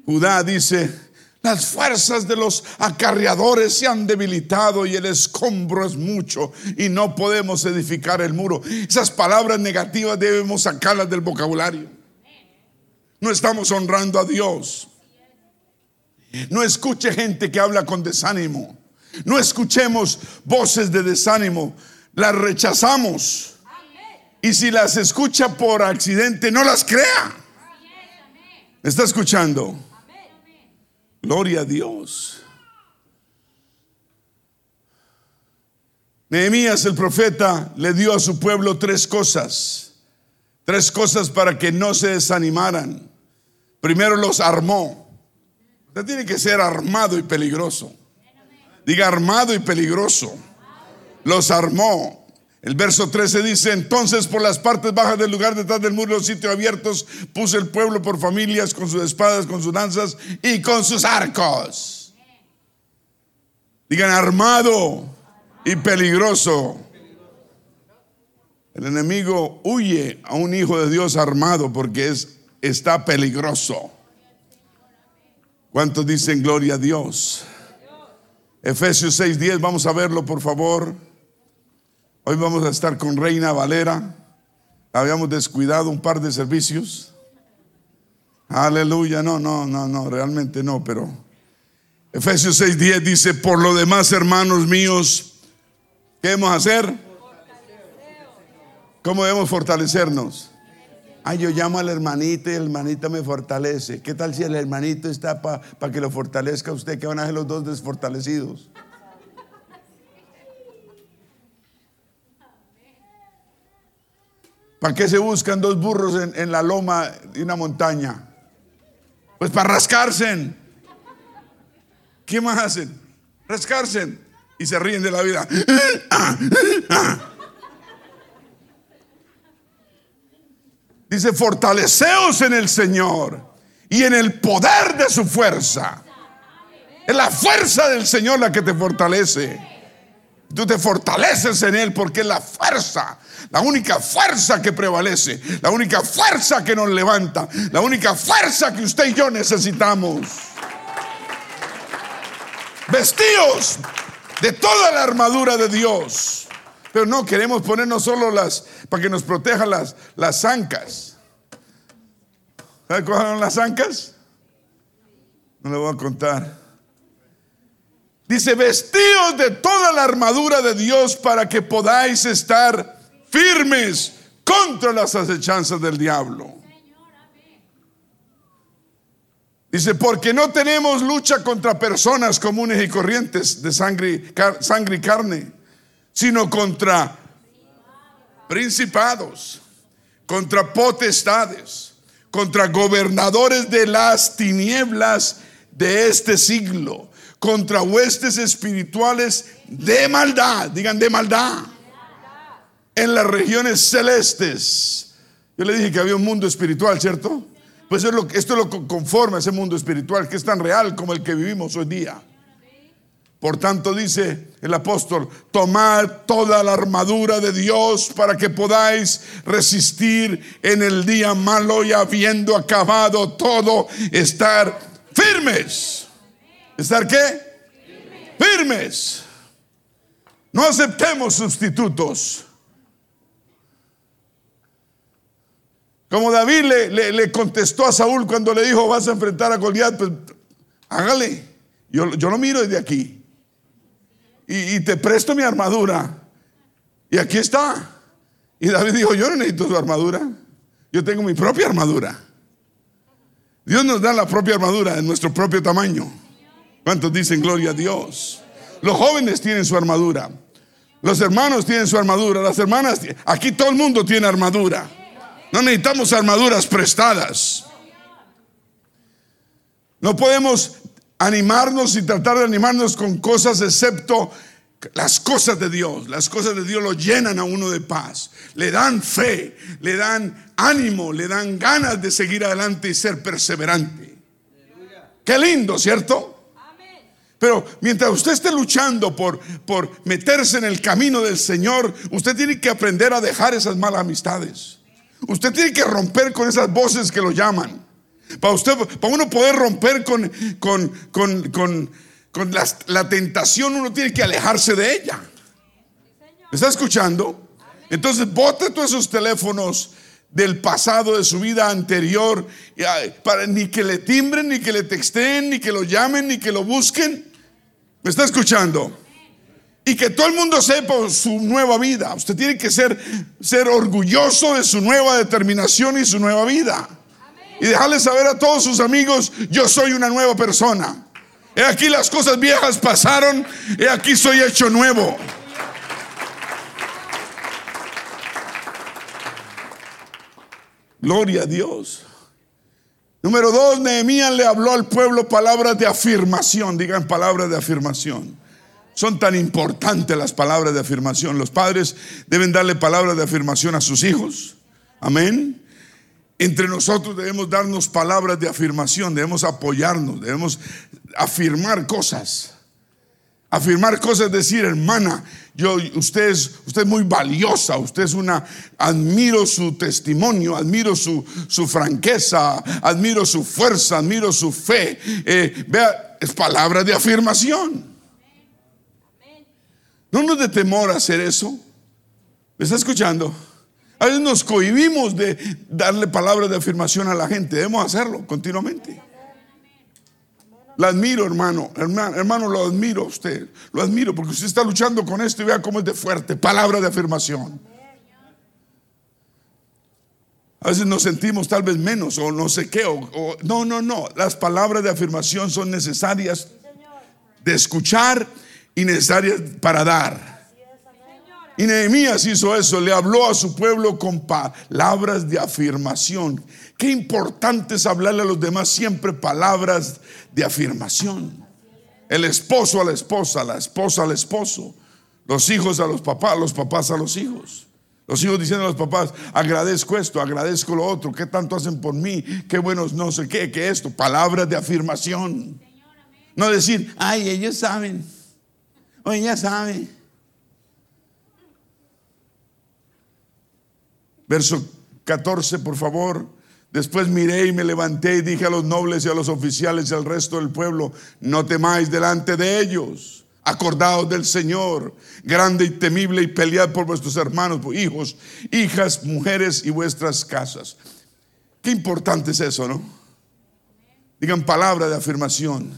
Judá dice, las fuerzas de los acarreadores se han debilitado y el escombro es mucho y no podemos edificar el muro. Esas palabras negativas debemos sacarlas del vocabulario. No estamos honrando a Dios. No escuche gente que habla con desánimo. No escuchemos voces de desánimo. Las rechazamos. Y si las escucha por accidente, no las crea. ¿Me está escuchando? Gloria a Dios. Nehemías el profeta le dio a su pueblo tres cosas. Tres cosas para que no se desanimaran. Primero los armó. Usted tiene que ser armado y peligroso. Diga armado y peligroso. los armó. El verso 13 dice, entonces por las partes bajas del lugar detrás del muro, los sitios abiertos, puso el pueblo por familias con sus espadas, con sus lanzas y con sus arcos. Digan armado y peligroso. El enemigo huye a un hijo de Dios armado porque es, está peligroso. ¿Cuántos dicen gloria a Dios? Efesios 6:10, vamos a verlo por favor. Hoy vamos a estar con Reina Valera. Habíamos descuidado un par de servicios. Aleluya, no, no, no, no, realmente no, pero Efesios 6:10 dice, por lo demás, hermanos míos, ¿qué debemos hacer? ¿Cómo debemos fortalecernos? Ay, yo llamo al hermanito y el hermanito me fortalece. ¿Qué tal si el hermanito está para que lo fortalezca usted? Que van a ser los dos desfortalecidos. ¿Para qué se buscan dos burros en, la loma de una montaña? Pues para rascarse. ¿Qué más hacen? Rascarse. Y se ríen de la vida. Dice, fortaleceos en el Señor y en el poder de su fuerza. Es la fuerza del Señor la que te fortalece. Tú te fortaleces en Él porque es la fuerza, la única fuerza que prevalece, la única fuerza que nos levanta, la única fuerza que usted y yo necesitamos. Vestíos de toda la armadura de Dios. Pero no queremos ponernos solo las para que nos protejan las, las zancas. ¿Sabe cuáles son las zancas? No le voy a contar. Dice, vestidos de toda la armadura de Dios para que podáis estar firmes contra las acechanzas del diablo. Dice, porque no tenemos lucha contra personas comunes y corrientes de sangre, sangre y carne, sino contra principados, contra potestades, contra gobernadores de las tinieblas de este siglo, contra huestes espirituales de maldad, digan de maldad, en las regiones celestes. Yo le dije que había un mundo espiritual, ¿cierto? Pues esto es lo que conforma ese mundo espiritual, que es tan real como el que vivimos hoy día. Por tanto, dice el apóstol, tomad toda la armadura de Dios para que podáis resistir en el día malo y habiendo acabado todo, estar firmes. ¿Estar qué? Firmes. No aceptemos sustitutos. Como David le, contestó a Saúl cuando le dijo, vas a enfrentar a Goliat, pues hágale. Yo, yo lo miro desde aquí y, te presto mi armadura. Y aquí está. Y David dijo, yo no necesito su armadura. Yo tengo mi propia armadura. Dios nos da la propia armadura en nuestro propio tamaño. ¿Cuántos dicen gloria a Dios? Los jóvenes tienen su armadura. Los hermanos tienen su armadura. Las hermanas, aquí todo el mundo tiene armadura. No necesitamos armaduras prestadas. No podemos animarnos y tratar de animarnos con cosas excepto las cosas de Dios. Las cosas de Dios lo llenan a uno de paz, le dan fe, le dan ánimo, le dan ganas de seguir adelante y ser perseverante. Qué lindo, ¿cierto? Pero mientras usted esté luchando por, por meterse en el camino del Señor, usted tiene que aprender a dejar esas malas amistades. Usted tiene que romper con esas voces que lo llaman. Para usted, para uno poder romper con, con, la, tentación, uno tiene que alejarse de ella. ¿Me está escuchando? Entonces, bote todos esos teléfonos del pasado, de su vida anterior, para ni que le timbren, ni que le texten, ni que lo llamen, ni que lo busquen. ¿Me está escuchando? Y que todo el mundo sepa su nueva vida. Usted tiene que ser, ser orgulloso de su nueva determinación y su nueva vida y dejarle saber a todos sus amigos, yo soy una nueva persona. He aquí las cosas viejas pasaron, he aquí soy hecho nuevo. Gloria a Dios. Número dos, Nehemías le habló al pueblo palabras de afirmación, digan palabras de afirmación. son tan importantes las palabras de afirmación. Los padres deben darle palabras de afirmación a sus hijos. Amén. Entre nosotros debemos darnos palabras de afirmación, debemos apoyarnos, debemos afirmar cosas. Afirmar cosas, decir, hermana, yo, usted, es, usted es muy valiosa, usted es una, admiro su testimonio, admiro su, su franqueza, admiro su fuerza, admiro su fe. Eh, vea, es palabra de afirmación. No nos de temor hacer eso. ¿Me está escuchando? A veces nos cohibimos de darle palabras de afirmación a la gente. Debemos hacerlo continuamente. La admiro, hermano. hermano. Hermano, lo admiro usted. Lo admiro porque usted está luchando con esto y vea cómo es de fuerte. Palabra de afirmación. A veces nos sentimos tal vez menos o no sé qué. no, no, no. Las palabras de afirmación son necesarias de escuchar y necesarias para dar. Y Nehemías hizo eso, le habló a su pueblo con palabras de afirmación. Qué importante es hablarle a los demás siempre palabras de afirmación. El esposo a la esposa, la esposa al esposo, los hijos a los papás, los papás a los hijos. Los hijos diciendo a los papás, agradezco esto, agradezco lo otro, qué tanto hacen por mí, qué buenos no sé qué, qué esto, palabras de afirmación. No decir, ay, ellos saben. Oye, ya sabe. Verso 14, por favor. Después miré y me levanté y dije a los nobles y a los oficiales y al resto del pueblo, no temáis delante de ellos, acordaos del Señor, grande y temible y pelead por vuestros hermanos, hijos, hijas, mujeres y vuestras casas. Qué importante es eso, ¿no? Digan palabra de afirmación.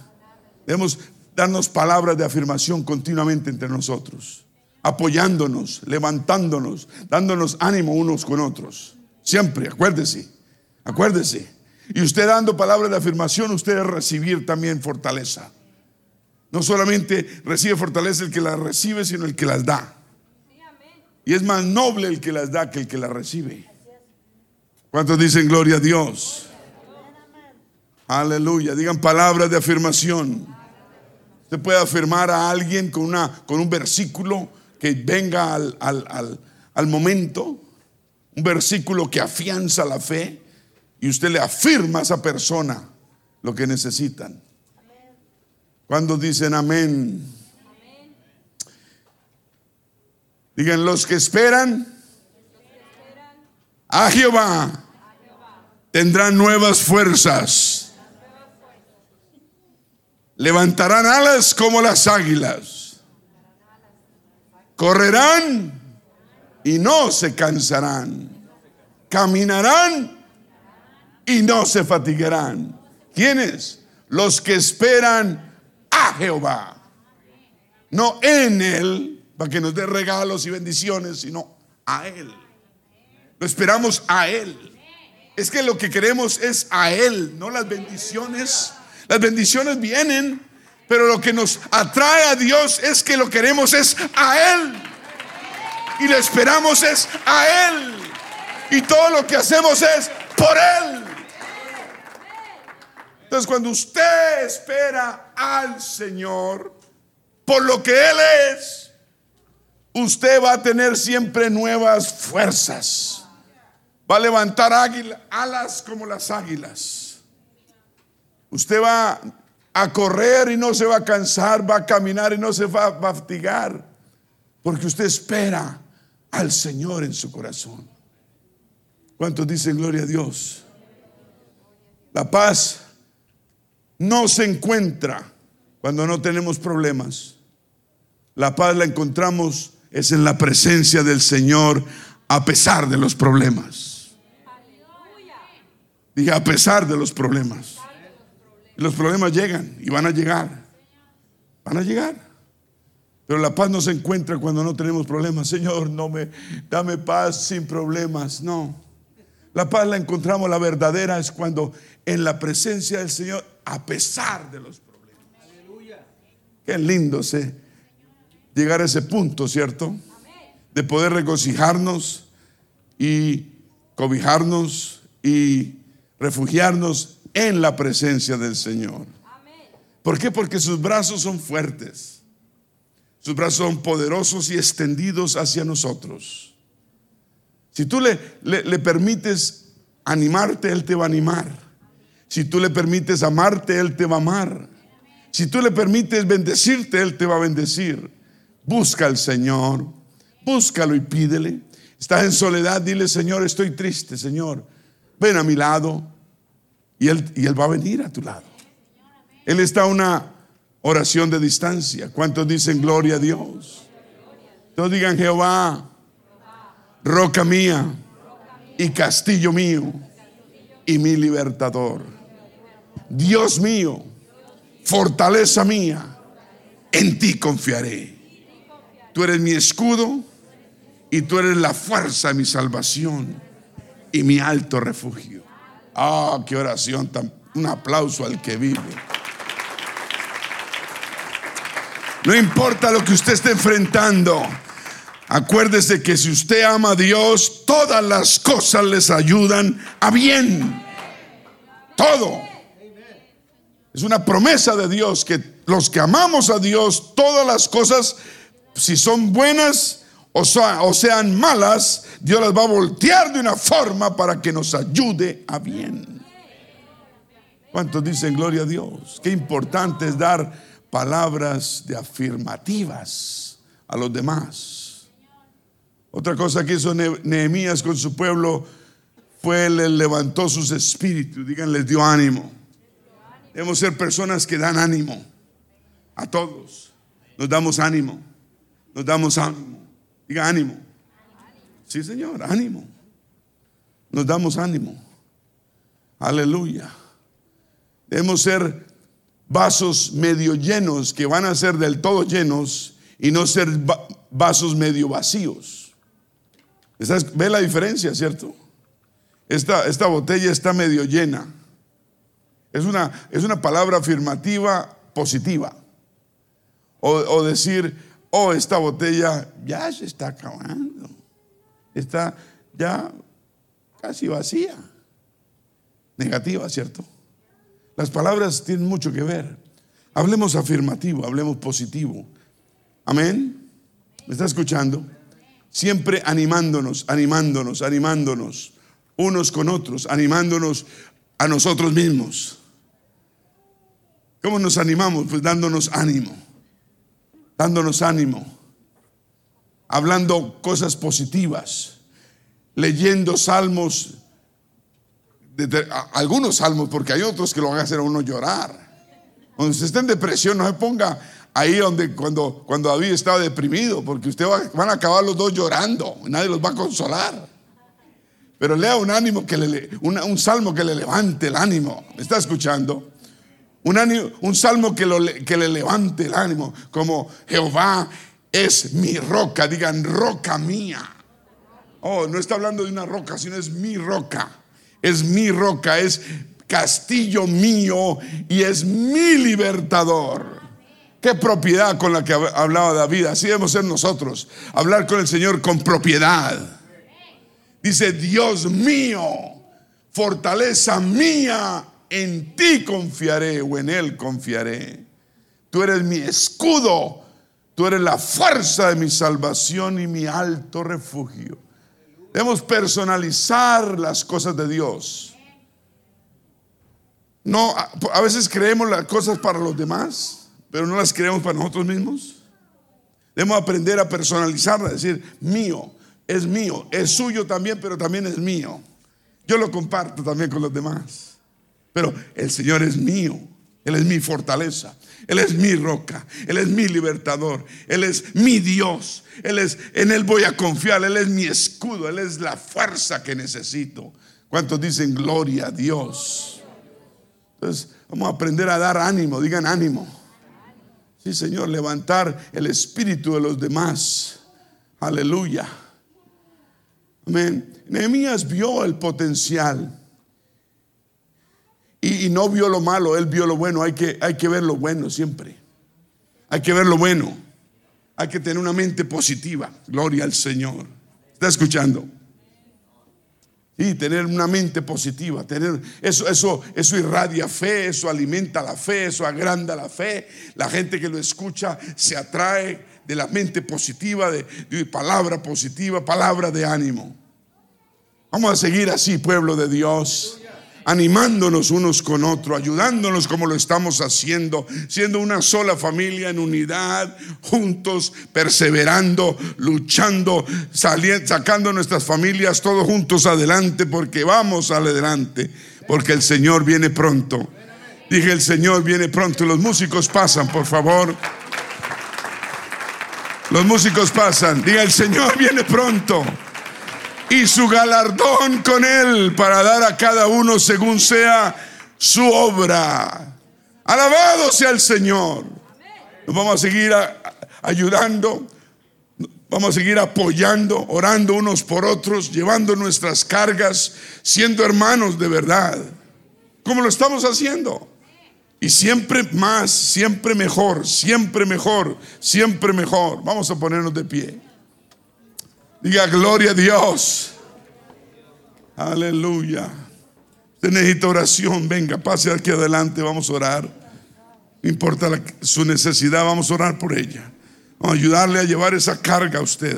Debemos darnos palabras de afirmación continuamente entre nosotros, apoyándonos, levantándonos, dándonos ánimo unos con otros. Siempre, acuérdese, acuérdese. Y usted dando palabras de afirmación, usted es recibir también fortaleza. No solamente recibe fortaleza el que las recibe, sino el que las da. Y es más noble el que las da que el que las recibe. ¿Cuántos dicen gloria a Dios? Aleluya. Digan palabras de afirmación. Usted puede afirmar a alguien con, una, con un versículo que venga al, al momento, un versículo que afianza la fe y usted le afirma a esa persona lo que necesitan. Cuando dicen amén? Digan los que esperan a Jehová tendrán nuevas fuerzas levantarán alas como las águilas, correrán y no se cansarán, caminarán y no se fatigarán. ¿Quiénes? Los que esperan a Jehová, no en Él, para que nos dé regalos y bendiciones, sino a Él. Lo esperamos a Él. Es que lo que queremos es a Él, no las bendiciones las bendiciones vienen, pero lo que nos atrae a Dios es que lo queremos es a Él. Y le esperamos es a Él. Y todo lo que hacemos es por Él. Entonces cuando usted espera al Señor por lo que Él es, usted va a tener siempre nuevas fuerzas. Va a levantar alas como las águilas. Usted va a correr y no se va a cansar, va a caminar y no se va a fatigar, porque usted espera al Señor en su corazón. ¿Cuántos dicen gloria a Dios? La paz no se encuentra cuando no tenemos problemas. La paz la encontramos es en la presencia del Señor a pesar de los problemas. Dije, a pesar de los problemas. Los problemas llegan y van a llegar. Van a llegar. Pero la paz no se encuentra cuando no tenemos problemas. Señor, no me dame paz sin problemas. No. La paz la encontramos, la verdadera es cuando en la presencia del Señor, a pesar de los problemas. Qué lindo llegar a ese punto, ¿cierto? De poder regocijarnos y cobijarnos y refugiarnos en la presencia del Señor. ¿Por qué? Porque sus brazos son fuertes. Sus brazos son poderosos y extendidos hacia nosotros. Si tú le, le, permites animarte, Él te va a animar. Si tú le permites amarte, Él te va a amar. Si tú le permites bendecirte, Él te va a bendecir. Busca al Señor, búscalo y pídele. Estás en soledad, dile, Señor, estoy triste, Señor. Ven a mi lado y Él, y él va a venir a tu lado. Él está a una oración de distancia. ¿Cuántos dicen gloria a Dios? Todos digan Jehová, roca mía y castillo mío y mi libertador. Dios mío, fortaleza mía, en ti confiaré. Tú eres mi escudo y tú eres la fuerza de mi salvación y mi alto refugio. Ah, qué oración tan un aplauso al que vive. No importa lo que usted esté enfrentando. Acuérdese que si usted ama a Dios, todas las cosas les ayudan a bien. Todo. Es una promesa de Dios que los que amamos a Dios, todas las cosas, si son buenas o, o sean malas, Dios las va a voltear de una forma para que nos ayude a bien. ¿Cuántos dicen gloria a Dios? Qué importante es dar palabras de afirmativas a los demás. Otra cosa que hizo Nehemías con su pueblo fue le levantó sus espíritus, digan, les dio ánimo. Debemos ser personas que dan ánimo a todos. Nos damos ánimo, nos damos ánimo. Diga ánimo. Sí, Señor, ánimo. Nos damos ánimo. Aleluya. Debemos ser vasos medio llenos que van a ser del todo llenos y no ser vasos medio vacíos. ¿Ve la diferencia, cierto? Esta, esta botella está medio llena. Es una, es una palabra afirmativa positiva. O, o, decir, oh, esta botella ya se está acabando. Está ya casi vacía. Negativa, ¿cierto? Las palabras tienen mucho que ver. Hablemos afirmativo, hablemos positivo. Amén. ¿Me está escuchando? Siempre animándonos, animándonos, animándonos, unos con otros, animándonos a nosotros mismos. ¿Cómo nos animamos? Pues dándonos ánimo, dándonos ánimo, hablando cosas positivas, leyendo salmos algunos salmos, porque hay otros que lo van a hacer a uno llorar. Cuando usted está en depresión, no se ponga ahí donde cuando, cuando David estaba deprimido, porque usted va, van a acabar los dos llorando, nadie los va a consolar. Pero lea un ánimo que le, un salmo que le levante el ánimo. ¿Me está escuchando? Un, salmo que, lo, que le levante el ánimo, como Jehová es mi roca, digan roca mía. Oh, no está hablando de una roca, sino es mi roca es mi roca, es castillo mío y es mi libertador. Qué propiedad con la que hablaba David. Así debemos ser nosotros. Hablar con el Señor con propiedad. Dice, Dios mío, fortaleza mía, en ti confiaré o en Él confiaré. Tú eres mi escudo, tú eres la fuerza de mi salvación y mi alto refugio. Debemos personalizar las cosas de Dios. No, a veces creemos las cosas para los demás, pero no las creemos para nosotros mismos. Debemos aprender a personalizarlas, decir, mío, es mío, es suyo también, pero también es mío. Yo lo comparto también con los demás. Pero el Señor es mío, Él es mi fortaleza. Él es mi roca, Él es mi libertador, Él es mi Dios, Él es, en Él voy a confiar, Él es mi escudo, Él es la fuerza que necesito. ¿Cuántos dicen gloria a Dios? Entonces, vamos a aprender a dar ánimo, digan ánimo. Sí, Señor, levantar el espíritu de los demás. Aleluya. Amén. Nehemías vio el potencial y, no vio lo malo, él vio lo bueno. Hay que, hay que ver lo bueno siempre. Hay que ver lo bueno. Hay que tener una mente positiva. Gloria al Señor. ¿Está escuchando? Y tener una mente positiva, tener eso, eso, eso irradia fe, eso alimenta la fe, eso agranda la fe. La gente que lo escucha se atrae de la mente positiva, de, de palabra positiva, palabra de ánimo. Vamos a seguir así, pueblo de Dios animándonos unos con otros, ayudándonos como lo estamos haciendo, siendo una sola familia en unidad, juntos, perseverando, luchando, saliendo, sacando nuestras familias todos juntos adelante, porque vamos adelante, porque el Señor viene pronto. Dije, el Señor viene pronto. Los músicos pasan, por favor. Los músicos pasan. Diga, el Señor viene pronto y su galardón con él para dar a cada uno según sea su obra. Alabado sea el Señor. Nos vamos a seguir ayudando, vamos a seguir apoyando, orando unos por otros, llevando nuestras cargas, siendo hermanos de verdad, como lo estamos haciendo. Y siempre más, siempre mejor, siempre mejor, siempre mejor. Vamos a ponernos de pie. Diga gloria a Dios. Aleluya. Usted necesita oración. Venga, pase aquí adelante. Vamos a orar. No importa su necesidad, vamos a orar por ella. Vamos a ayudarle a llevar esa carga a usted.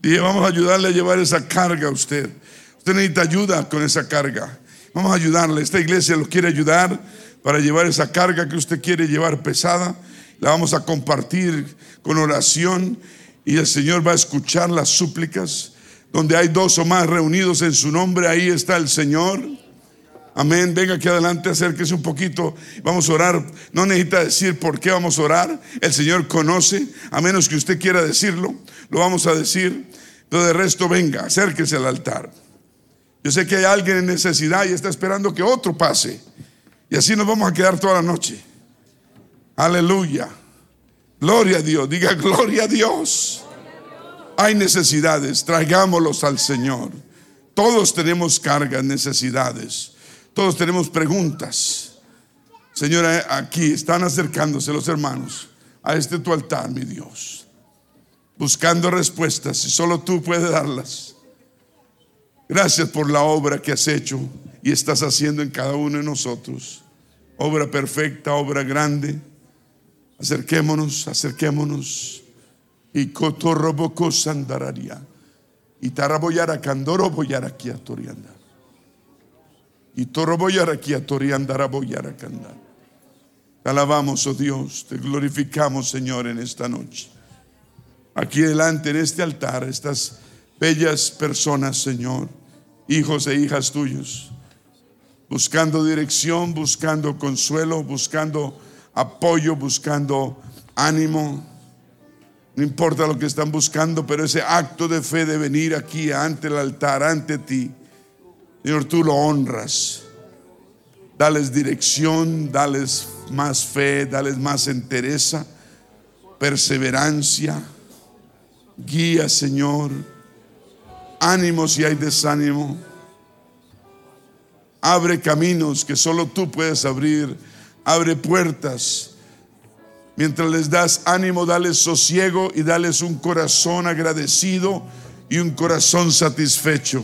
Dije, vamos a ayudarle a llevar esa carga a usted. Usted necesita ayuda con esa carga. Vamos a ayudarle. Esta iglesia lo quiere ayudar para llevar esa carga que usted quiere llevar pesada. La vamos a compartir con oración y el Señor va a escuchar las súplicas. Donde hay dos o más reunidos en su nombre, ahí está el Señor. Amén. Venga aquí adelante, acérquese un poquito. Vamos a orar. No necesita decir por qué vamos a orar. El Señor conoce, a menos que usted quiera decirlo. Lo vamos a decir. Pero de resto, venga, acérquese al altar. Yo sé que hay alguien en necesidad y está esperando que otro pase. Y así nos vamos a quedar toda la noche. Aleluya. Gloria a Dios, diga gloria a Dios. Hay necesidades, traigámoslos al Señor. Todos tenemos cargas, necesidades. Todos tenemos preguntas. Señora, aquí están acercándose los hermanos a este tu altar, mi Dios. Buscando respuestas y solo tú puedes darlas. Gracias por la obra que has hecho y estás haciendo en cada uno de nosotros. Obra perfecta, obra grande Acerquémonos, acerquémonos. Y cotorroboco sandararia. Y taraboyara candoro boyara torianda. Y toroboyara toriandara boyara candar. Te alabamos, oh Dios, te glorificamos, Señor, en esta noche. Aquí delante, en este altar, estas bellas personas, Señor, hijos e hijas tuyos, buscando dirección, buscando consuelo, buscando apoyo, buscando ánimo. No importa lo que están buscando, pero ese acto de fe de venir aquí ante el altar, ante ti, Señor, tú lo honras. Dales dirección, dales más fe, dales más entereza, perseverancia. Guía, Señor. Ánimo si hay desánimo. Abre caminos que solo tú puedes abrir abre puertas. Mientras les das ánimo, dales sosiego y dales un corazón agradecido y un corazón satisfecho.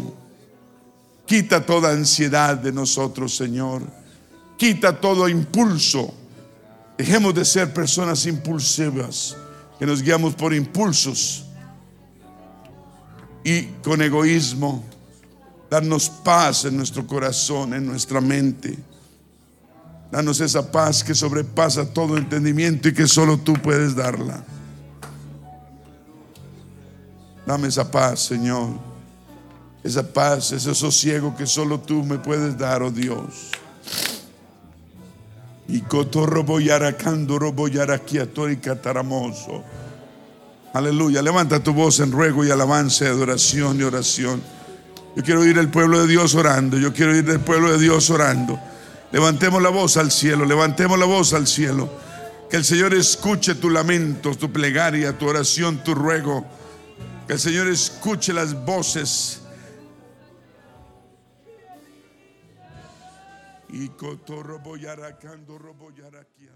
Quita toda ansiedad de nosotros, Señor. Quita todo impulso. Dejemos de ser personas impulsivas, que nos guiamos por impulsos y con egoísmo. Darnos paz en nuestro corazón, en nuestra mente. Danos esa paz que sobrepasa todo entendimiento y que solo tú puedes darla. Dame esa paz, Señor. Esa paz, ese sosiego que solo tú me puedes dar, oh Dios. Y cataramoso. Aleluya. Levanta tu voz en ruego y alabanza, adoración y oración. Yo quiero oír el pueblo de Dios orando. Yo quiero oír el pueblo de Dios orando. Levantemos la voz al cielo, levantemos la voz al cielo. Que el Señor escuche tu lamento, tu plegaria, tu oración, tu ruego. Que el Señor escuche las voces. Y cotorro boyaracando, roboyaraquia.